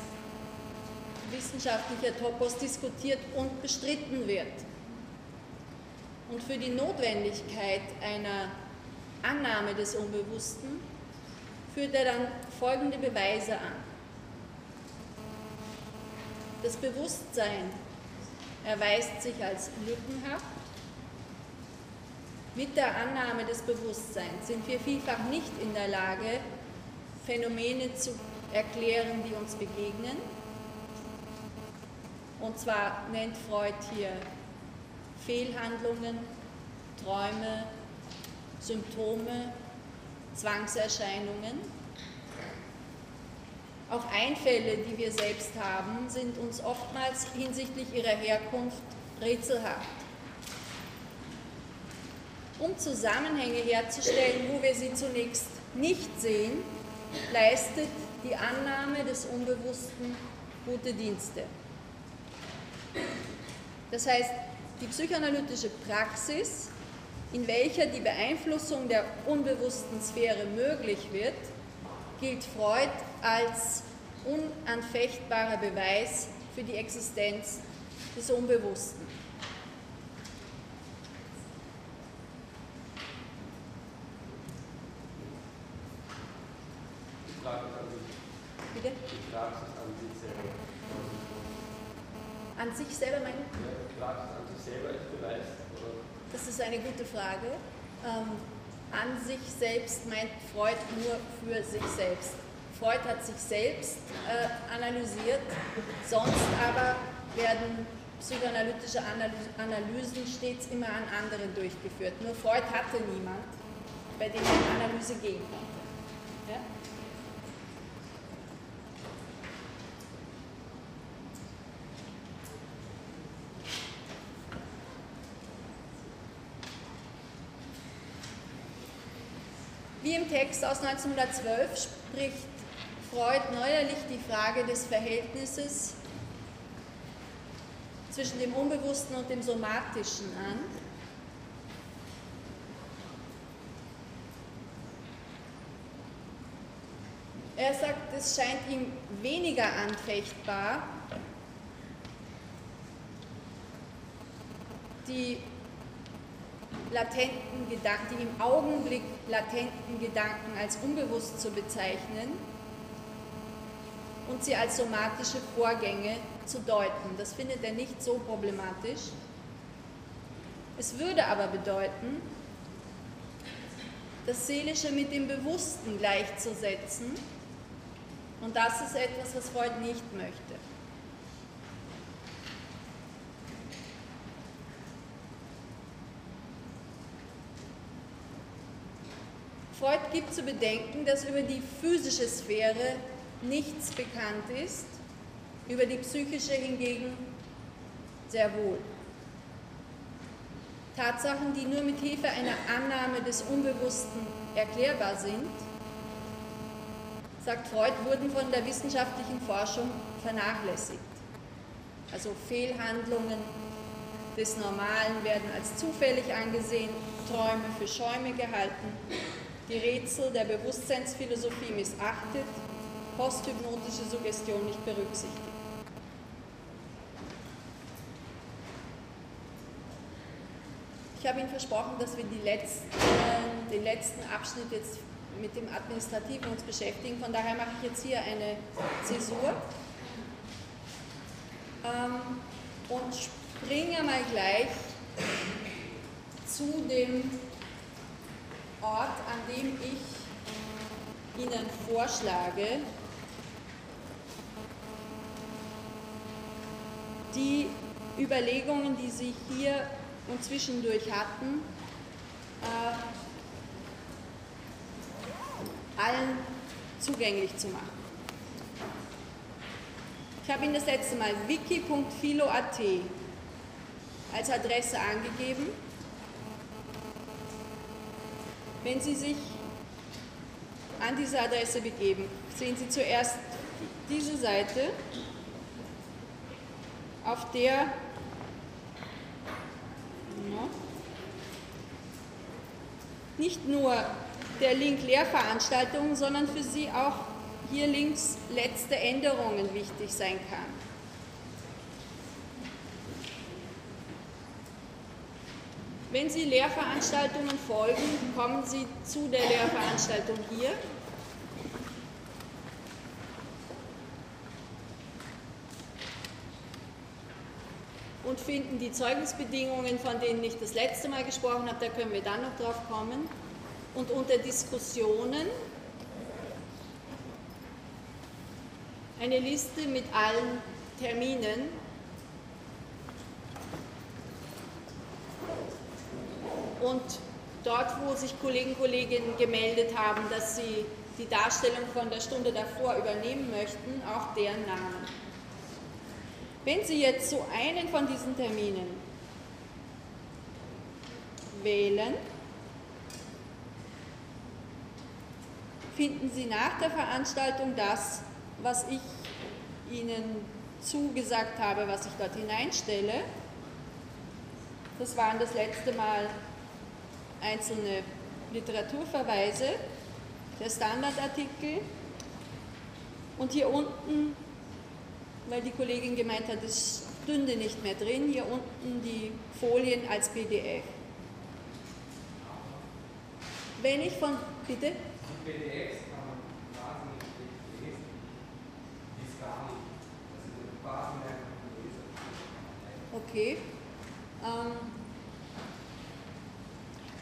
wissenschaftlicher Topos diskutiert und bestritten wird. Und für die Notwendigkeit einer Annahme des Unbewussten führt er dann folgende Beweise an. Das Bewusstsein erweist sich als lückenhaft. Mit der Annahme des Bewusstseins sind wir vielfach nicht in der Lage, Phänomene zu erklären, die uns begegnen. Und zwar nennt Freud hier Fehlhandlungen, Träume, Symptome, Zwangserscheinungen. Auch Einfälle, die wir selbst haben, sind uns oftmals hinsichtlich ihrer Herkunft rätselhaft. Um Zusammenhänge herzustellen, wo wir sie zunächst nicht sehen, leistet die Annahme des Unbewussten gute Dienste. Das heißt, die psychoanalytische Praxis, in welcher die Beeinflussung der unbewussten Sphäre möglich wird, gilt Freud als unanfechtbarer Beweis für die Existenz des Unbewussten. Die Frage ist an Bitte? die Praxis an sich selber. An sich selber meinen? Ja, die Praxis an selber ist Beweis, oder? Das ist eine gute Frage. Ähm, an sich selbst meint Freud nur für sich selbst. Freud hat sich selbst äh, analysiert, sonst aber werden psychoanalytische Analy- Analysen stets immer an anderen durchgeführt. Nur Freud hatte niemand, bei dem in Analyse gehen konnte. Ja? Wie im Aus 1912 spricht Freud neuerlich die Frage des Verhältnisses zwischen dem Unbewussten und dem Somatischen an. Er sagt, es scheint ihm weniger anfechtbar, die latenten Gedanken, die im Augenblick latenten Gedanken als unbewusst zu bezeichnen und sie als somatische Vorgänge zu deuten. Das findet er nicht so problematisch. Es würde aber bedeuten, das Seelische mit dem Bewussten gleichzusetzen. Und das ist etwas, was Freud nicht möchte. Freud gibt zu bedenken, dass über die physische Sphäre nichts bekannt ist, über die psychische hingegen sehr wohl. Tatsachen, die nur mit Hilfe einer Annahme des Unbewussten erklärbar sind, sagt Freud, wurden von der wissenschaftlichen Forschung vernachlässigt. Also Fehlhandlungen des Normalen werden als zufällig angesehen, Träume für Schäume gehalten, die Rätsel der Bewusstseinsphilosophie missachtet, posthypnotische Suggestion nicht berücksichtigt. Ich habe Ihnen versprochen, dass wir letzten, den letzten Abschnitt jetzt mit dem Administrativen uns beschäftigen. Von daher mache ich jetzt hier eine Zäsur ähm, und springe mal gleich zu dem Ort, an dem ich äh, Ihnen vorschlage, die Überlegungen, die Sie hier und zwischendurch hatten, äh, allen zugänglich zu machen. Ich habe Ihnen das letzte Mal wiki.philo.at als Adresse angegeben. Wenn Sie sich an diese Adresse begeben, sehen Sie zuerst diese Seite, auf der nicht nur der Link Lehrveranstaltungen, sondern für Sie auch hier links letzte Änderungen wichtig sein kann. Wenn Sie Lehrveranstaltungen folgen, kommen Sie zu der Lehrveranstaltung hier. und finden die Zeugnisbedingungen, von denen ich das letzte Mal gesprochen habe, da können wir dann noch drauf kommen. Und unter Diskussionen eine Liste mit allen Terminen. Und dort, wo sich Kollegen und Kolleginnen gemeldet haben, dass sie die Darstellung von der Stunde davor übernehmen möchten, auch deren Namen. Wenn Sie jetzt so einen von diesen Terminen wählen, finden Sie nach der Veranstaltung das, was ich Ihnen zugesagt habe, was ich dort hineinstelle. Das waren das letzte Mal einzelne Literaturverweise, der Standardartikel und hier unten weil die Kollegin gemeint hat, es stünde nicht mehr drin. Hier unten die Folien als PDF. Wenn ich von, bitte? Die PDFs kann man quasi nicht lesen. Die ist gar nicht. Das ist lesen. Okay. Ähm,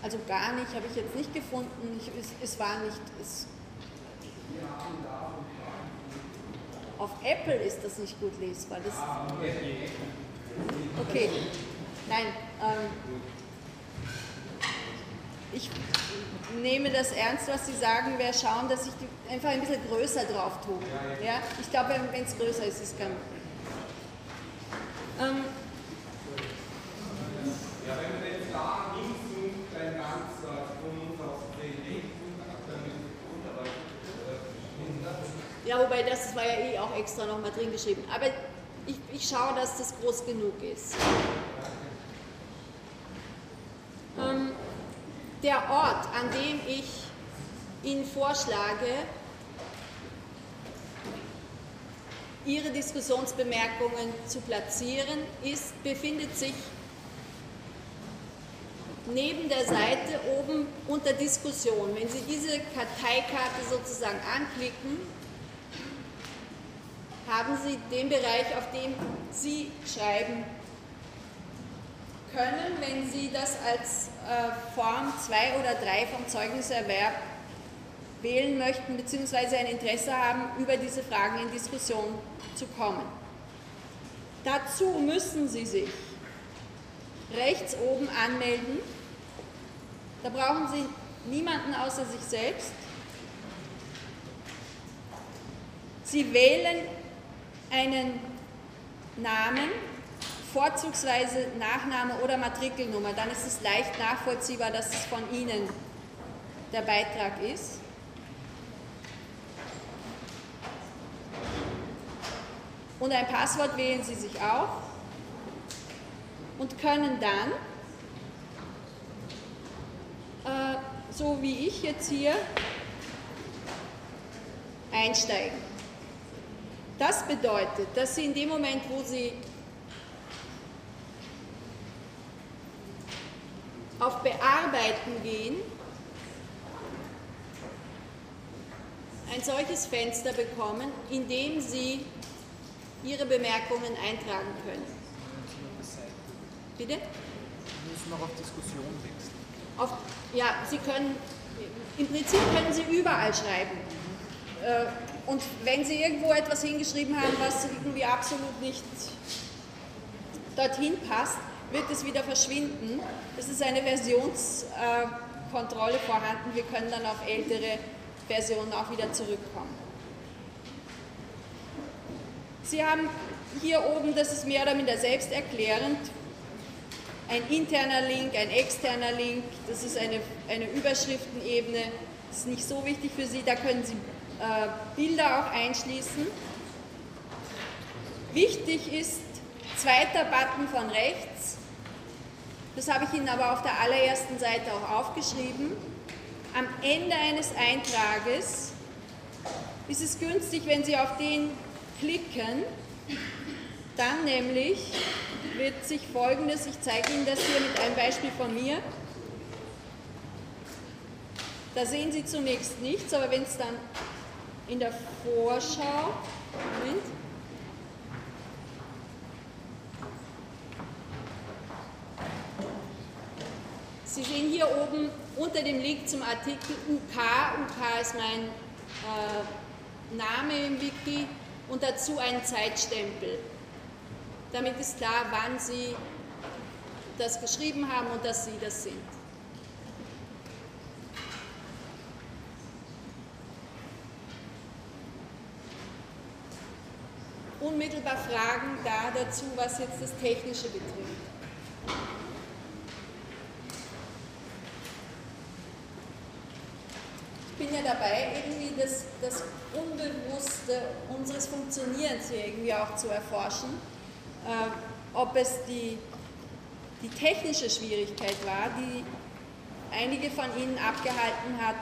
also gar nicht, habe ich jetzt nicht gefunden. Ich, es, es war nicht. Es, auf Apple ist das nicht gut lesbar. Das okay. Nein. Ähm, ich nehme das ernst, was Sie sagen. Wir schauen, dass ich die einfach ein bisschen größer drauf tue. Ja? Ich glaube, wenn es größer ist, ist es kein ähm, ja, wenn man jetzt da hinzoomt, dann ganz von uns aus den Ja, wobei das war ja eh auch extra nochmal drin geschrieben. Aber ich, ich schaue, dass das groß genug ist. Ähm, der Ort, an dem ich Ihnen vorschlage, Ihre Diskussionsbemerkungen zu platzieren, ist, befindet sich neben der Seite oben unter Diskussion. Wenn Sie diese Karteikarte sozusagen anklicken, haben Sie den Bereich, auf dem Sie schreiben können, wenn Sie das als äh, Form 2 oder 3 vom Zeugniserwerb wählen möchten, beziehungsweise ein Interesse haben, über diese Fragen in Diskussion zu kommen. Dazu müssen Sie sich rechts oben anmelden. Da brauchen Sie niemanden außer sich selbst. Sie wählen einen Namen, vorzugsweise Nachname oder Matrikelnummer, dann ist es leicht nachvollziehbar, dass es von Ihnen der Beitrag ist. Und ein Passwort wählen Sie sich auch und können dann, äh, so wie ich jetzt hier, einsteigen. Das bedeutet, dass Sie in dem Moment, wo Sie auf Bearbeiten gehen, ein solches Fenster bekommen, in dem Sie Ihre Bemerkungen eintragen können. Bitte? Sie müssen noch auf Diskussion wechseln. Auf, ja, Sie können, im Prinzip können Sie überall schreiben. Äh, und wenn Sie irgendwo etwas hingeschrieben haben, was irgendwie absolut nicht dorthin passt, wird es wieder verschwinden. Es ist eine Versionskontrolle vorhanden. Wir können dann auf ältere Versionen auch wieder zurückkommen. Sie haben hier oben, das ist mehr oder minder selbsterklärend, ein interner Link, ein externer Link, das ist eine, eine Überschriftenebene, das ist nicht so wichtig für Sie, da können Sie Bilder auch einschließen. Wichtig ist, zweiter Button von rechts, das habe ich Ihnen aber auf der allerersten Seite auch aufgeschrieben. Am Ende eines Eintrages ist es günstig, wenn Sie auf den klicken, dann nämlich wird sich folgendes, ich zeige Ihnen das hier mit einem Beispiel von mir. Da sehen Sie zunächst nichts, aber wenn es dann in der Vorschau, Moment, Sie sehen hier oben unter dem Link zum Artikel UK, UK ist mein äh, Name im Wiki, und dazu einen Zeitstempel. Damit ist klar, wann Sie das geschrieben haben und dass Sie das sind. Unmittelbar Fragen da dazu, was jetzt das Technische betrifft. Ich bin ja dabei, irgendwie das, das Unbewusste unseres Funktionierens hier irgendwie auch zu erforschen. Äh, ob es die, die technische Schwierigkeit war, die einige von Ihnen abgehalten hat,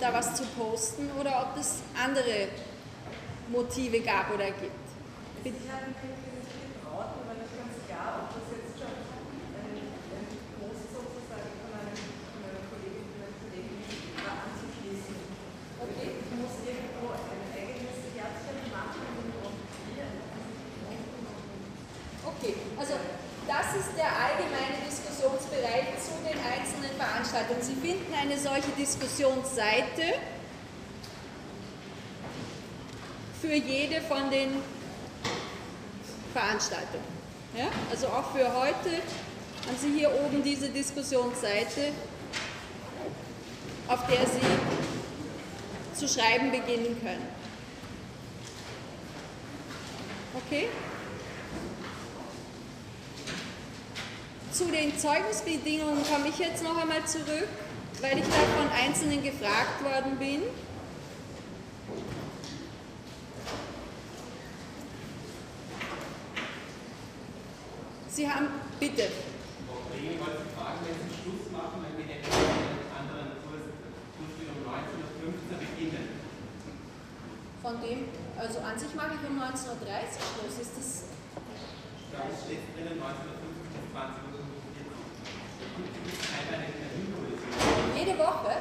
da was zu posten, oder ob es andere Motive gab oder gibt. Bitte. Ich habe mich getraut, aber nicht ganz klar, ob das jetzt schon ein, Post sozusagen von einem, Kollegin, von einem Kollegen anzuschließen. Okay. Ich muss irgendwo ein eigenes Herzchen machen und. Okay, also das ist der allgemeine Diskussionsbereich zu den einzelnen Veranstaltungen. Sie finden eine solche Diskussionsseite für jede von den Veranstaltungen. Ja? Also auch für heute haben Sie hier oben diese Diskussionsseite, auf der Sie zu schreiben beginnen können. Okay? Zu den Zeugnisbedingungen komme ich jetzt noch einmal zurück, weil ich da von Einzelnen gefragt worden bin. Sie haben, bitte. Ich wollte fragen, wenn Sie Schluss machen, wenn wir hätten einen anderen Kurs, Kurs wieder um 19.15 Uhr beginnen. Von dem, also an sich mache ich um 19.30 Uhr Schluss. Ist das. Da steht drinnen 19.15 bis 20 Uhr. Eine Terminkollision. Jede Woche?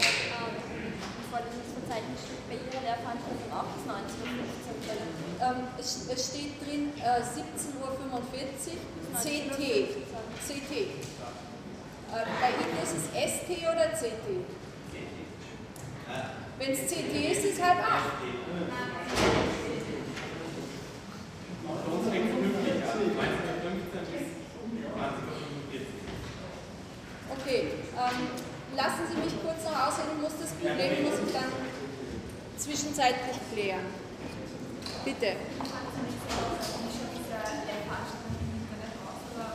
Ich wollte nicht zur Zeit bei Ihrer Lehrveranstaltung auch bis 19.15 Uhr. Ähm, es, es steht drin äh, 17.45 Uhr CT. CT. Äh, bei Ihnen ist es ST oder CT? Wenn es CT ist, ist es halb acht. Für uns fängt es pünktlich an. 19.15 bis 20.45 Uhr. Okay, ähm, lassen Sie mich kurz noch aussehen, ich muss das Problem muss ich dann zwischenzeitlich klären. Bitte.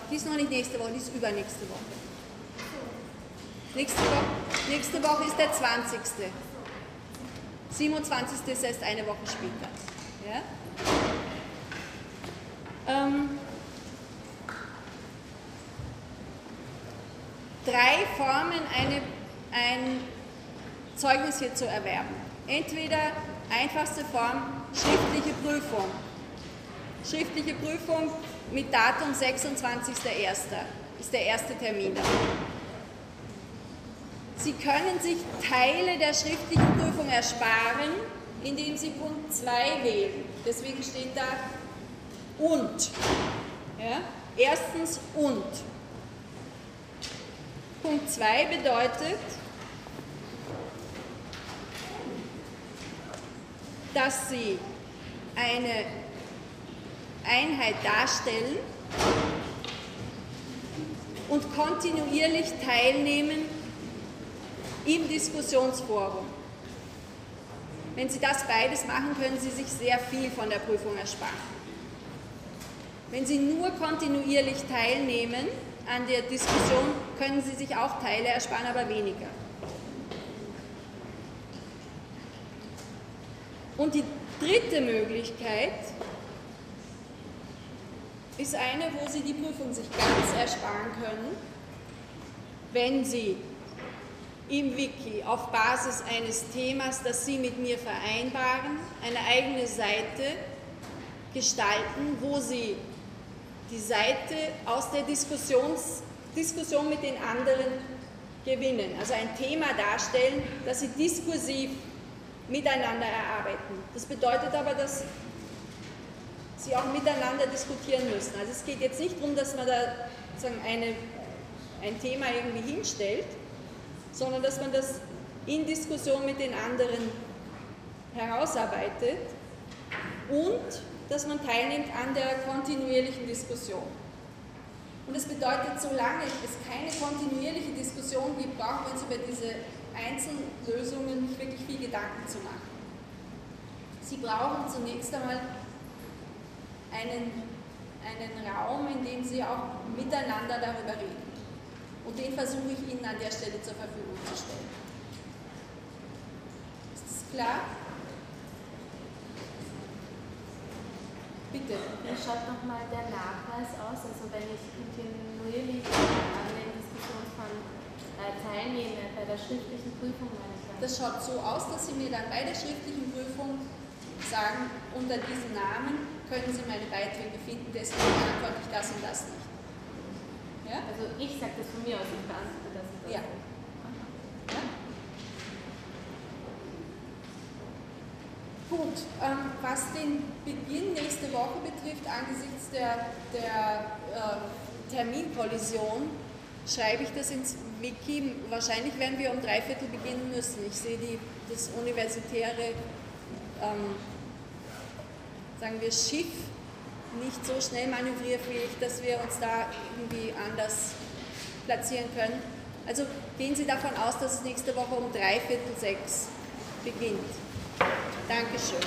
Die ist noch nicht nächste Woche, die ist übernächste Woche. Nächste Woche, nächste Woche ist der 20. 27. ist erst eine Woche später. Ja? Ähm, drei Formen, eine, ein Zeugnis hier zu erwerben. Entweder einfachste Form, schriftliche Prüfung. Schriftliche Prüfung mit Datum 26.01. ist der erste Termin. Sie können sich Teile der schriftlichen Prüfung ersparen, indem Sie Punkt 2 wählen. Deswegen steht da und. Ja? Erstens und. Punkt 2 bedeutet, dass Sie eine Einheit darstellen und kontinuierlich teilnehmen im Diskussionsforum. Wenn Sie das beides machen, können Sie sich sehr viel von der Prüfung ersparen. Wenn Sie nur kontinuierlich teilnehmen an der Diskussion, können Sie sich auch Teile ersparen, aber weniger. Und die dritte Möglichkeit ist eine, wo Sie die Prüfung sich ganz ersparen können, wenn Sie im Wiki auf Basis eines Themas, das Sie mit mir vereinbaren, eine eigene Seite gestalten, wo Sie die Seite aus der Diskussions, Diskussion mit den anderen gewinnen. Also ein Thema darstellen, das Sie diskursiv miteinander erarbeiten. Das bedeutet aber, dass Sie auch miteinander diskutieren müssen. Also es geht jetzt nicht darum, dass man da sozusagen eine, ein Thema irgendwie hinstellt, sondern dass man das in Diskussion mit den anderen herausarbeitet und dass man teilnimmt an der kontinuierlichen Diskussion. Und das bedeutet, solange es keine kontinuierliche Diskussion gibt, brauchen wir uns über diese Einzellösungen nicht wirklich viel Gedanken zu machen. Sie brauchen zunächst einmal einen, einen Raum, in dem Sie auch miteinander darüber reden. Und den versuche ich Ihnen an der Stelle zur Verfügung zu stellen. Ist das klar? Bitte. Wie schaut nochmal der Nachweis aus? Also wenn ich kontinuierlich äh, teilnehme, bei der schriftlichen Prüfung meine ich dann. Das schaut so aus, dass Sie mir dann bei der schriftlichen Prüfung sagen, unter diesem Namen können Sie meine Beiträge finden, deswegen beantworte ich das und das nicht. Ja? Also ich sage das von mir aus, ich beantworte das und das. Ja. Ja? Gut, ähm, was den Beginn nächste Woche betrifft, angesichts der, der äh, Terminkollision, schreibe ich das ins Wiki. Wahrscheinlich werden wir um drei Viertel beginnen müssen. Ich sehe die, das universitäre, ähm, sagen wir, Schiff nicht so schnell manövrierfähig, dass wir uns da irgendwie anders platzieren können. Also gehen Sie davon aus, dass es nächste Woche um drei Viertel sechs beginnt. Dankeschön.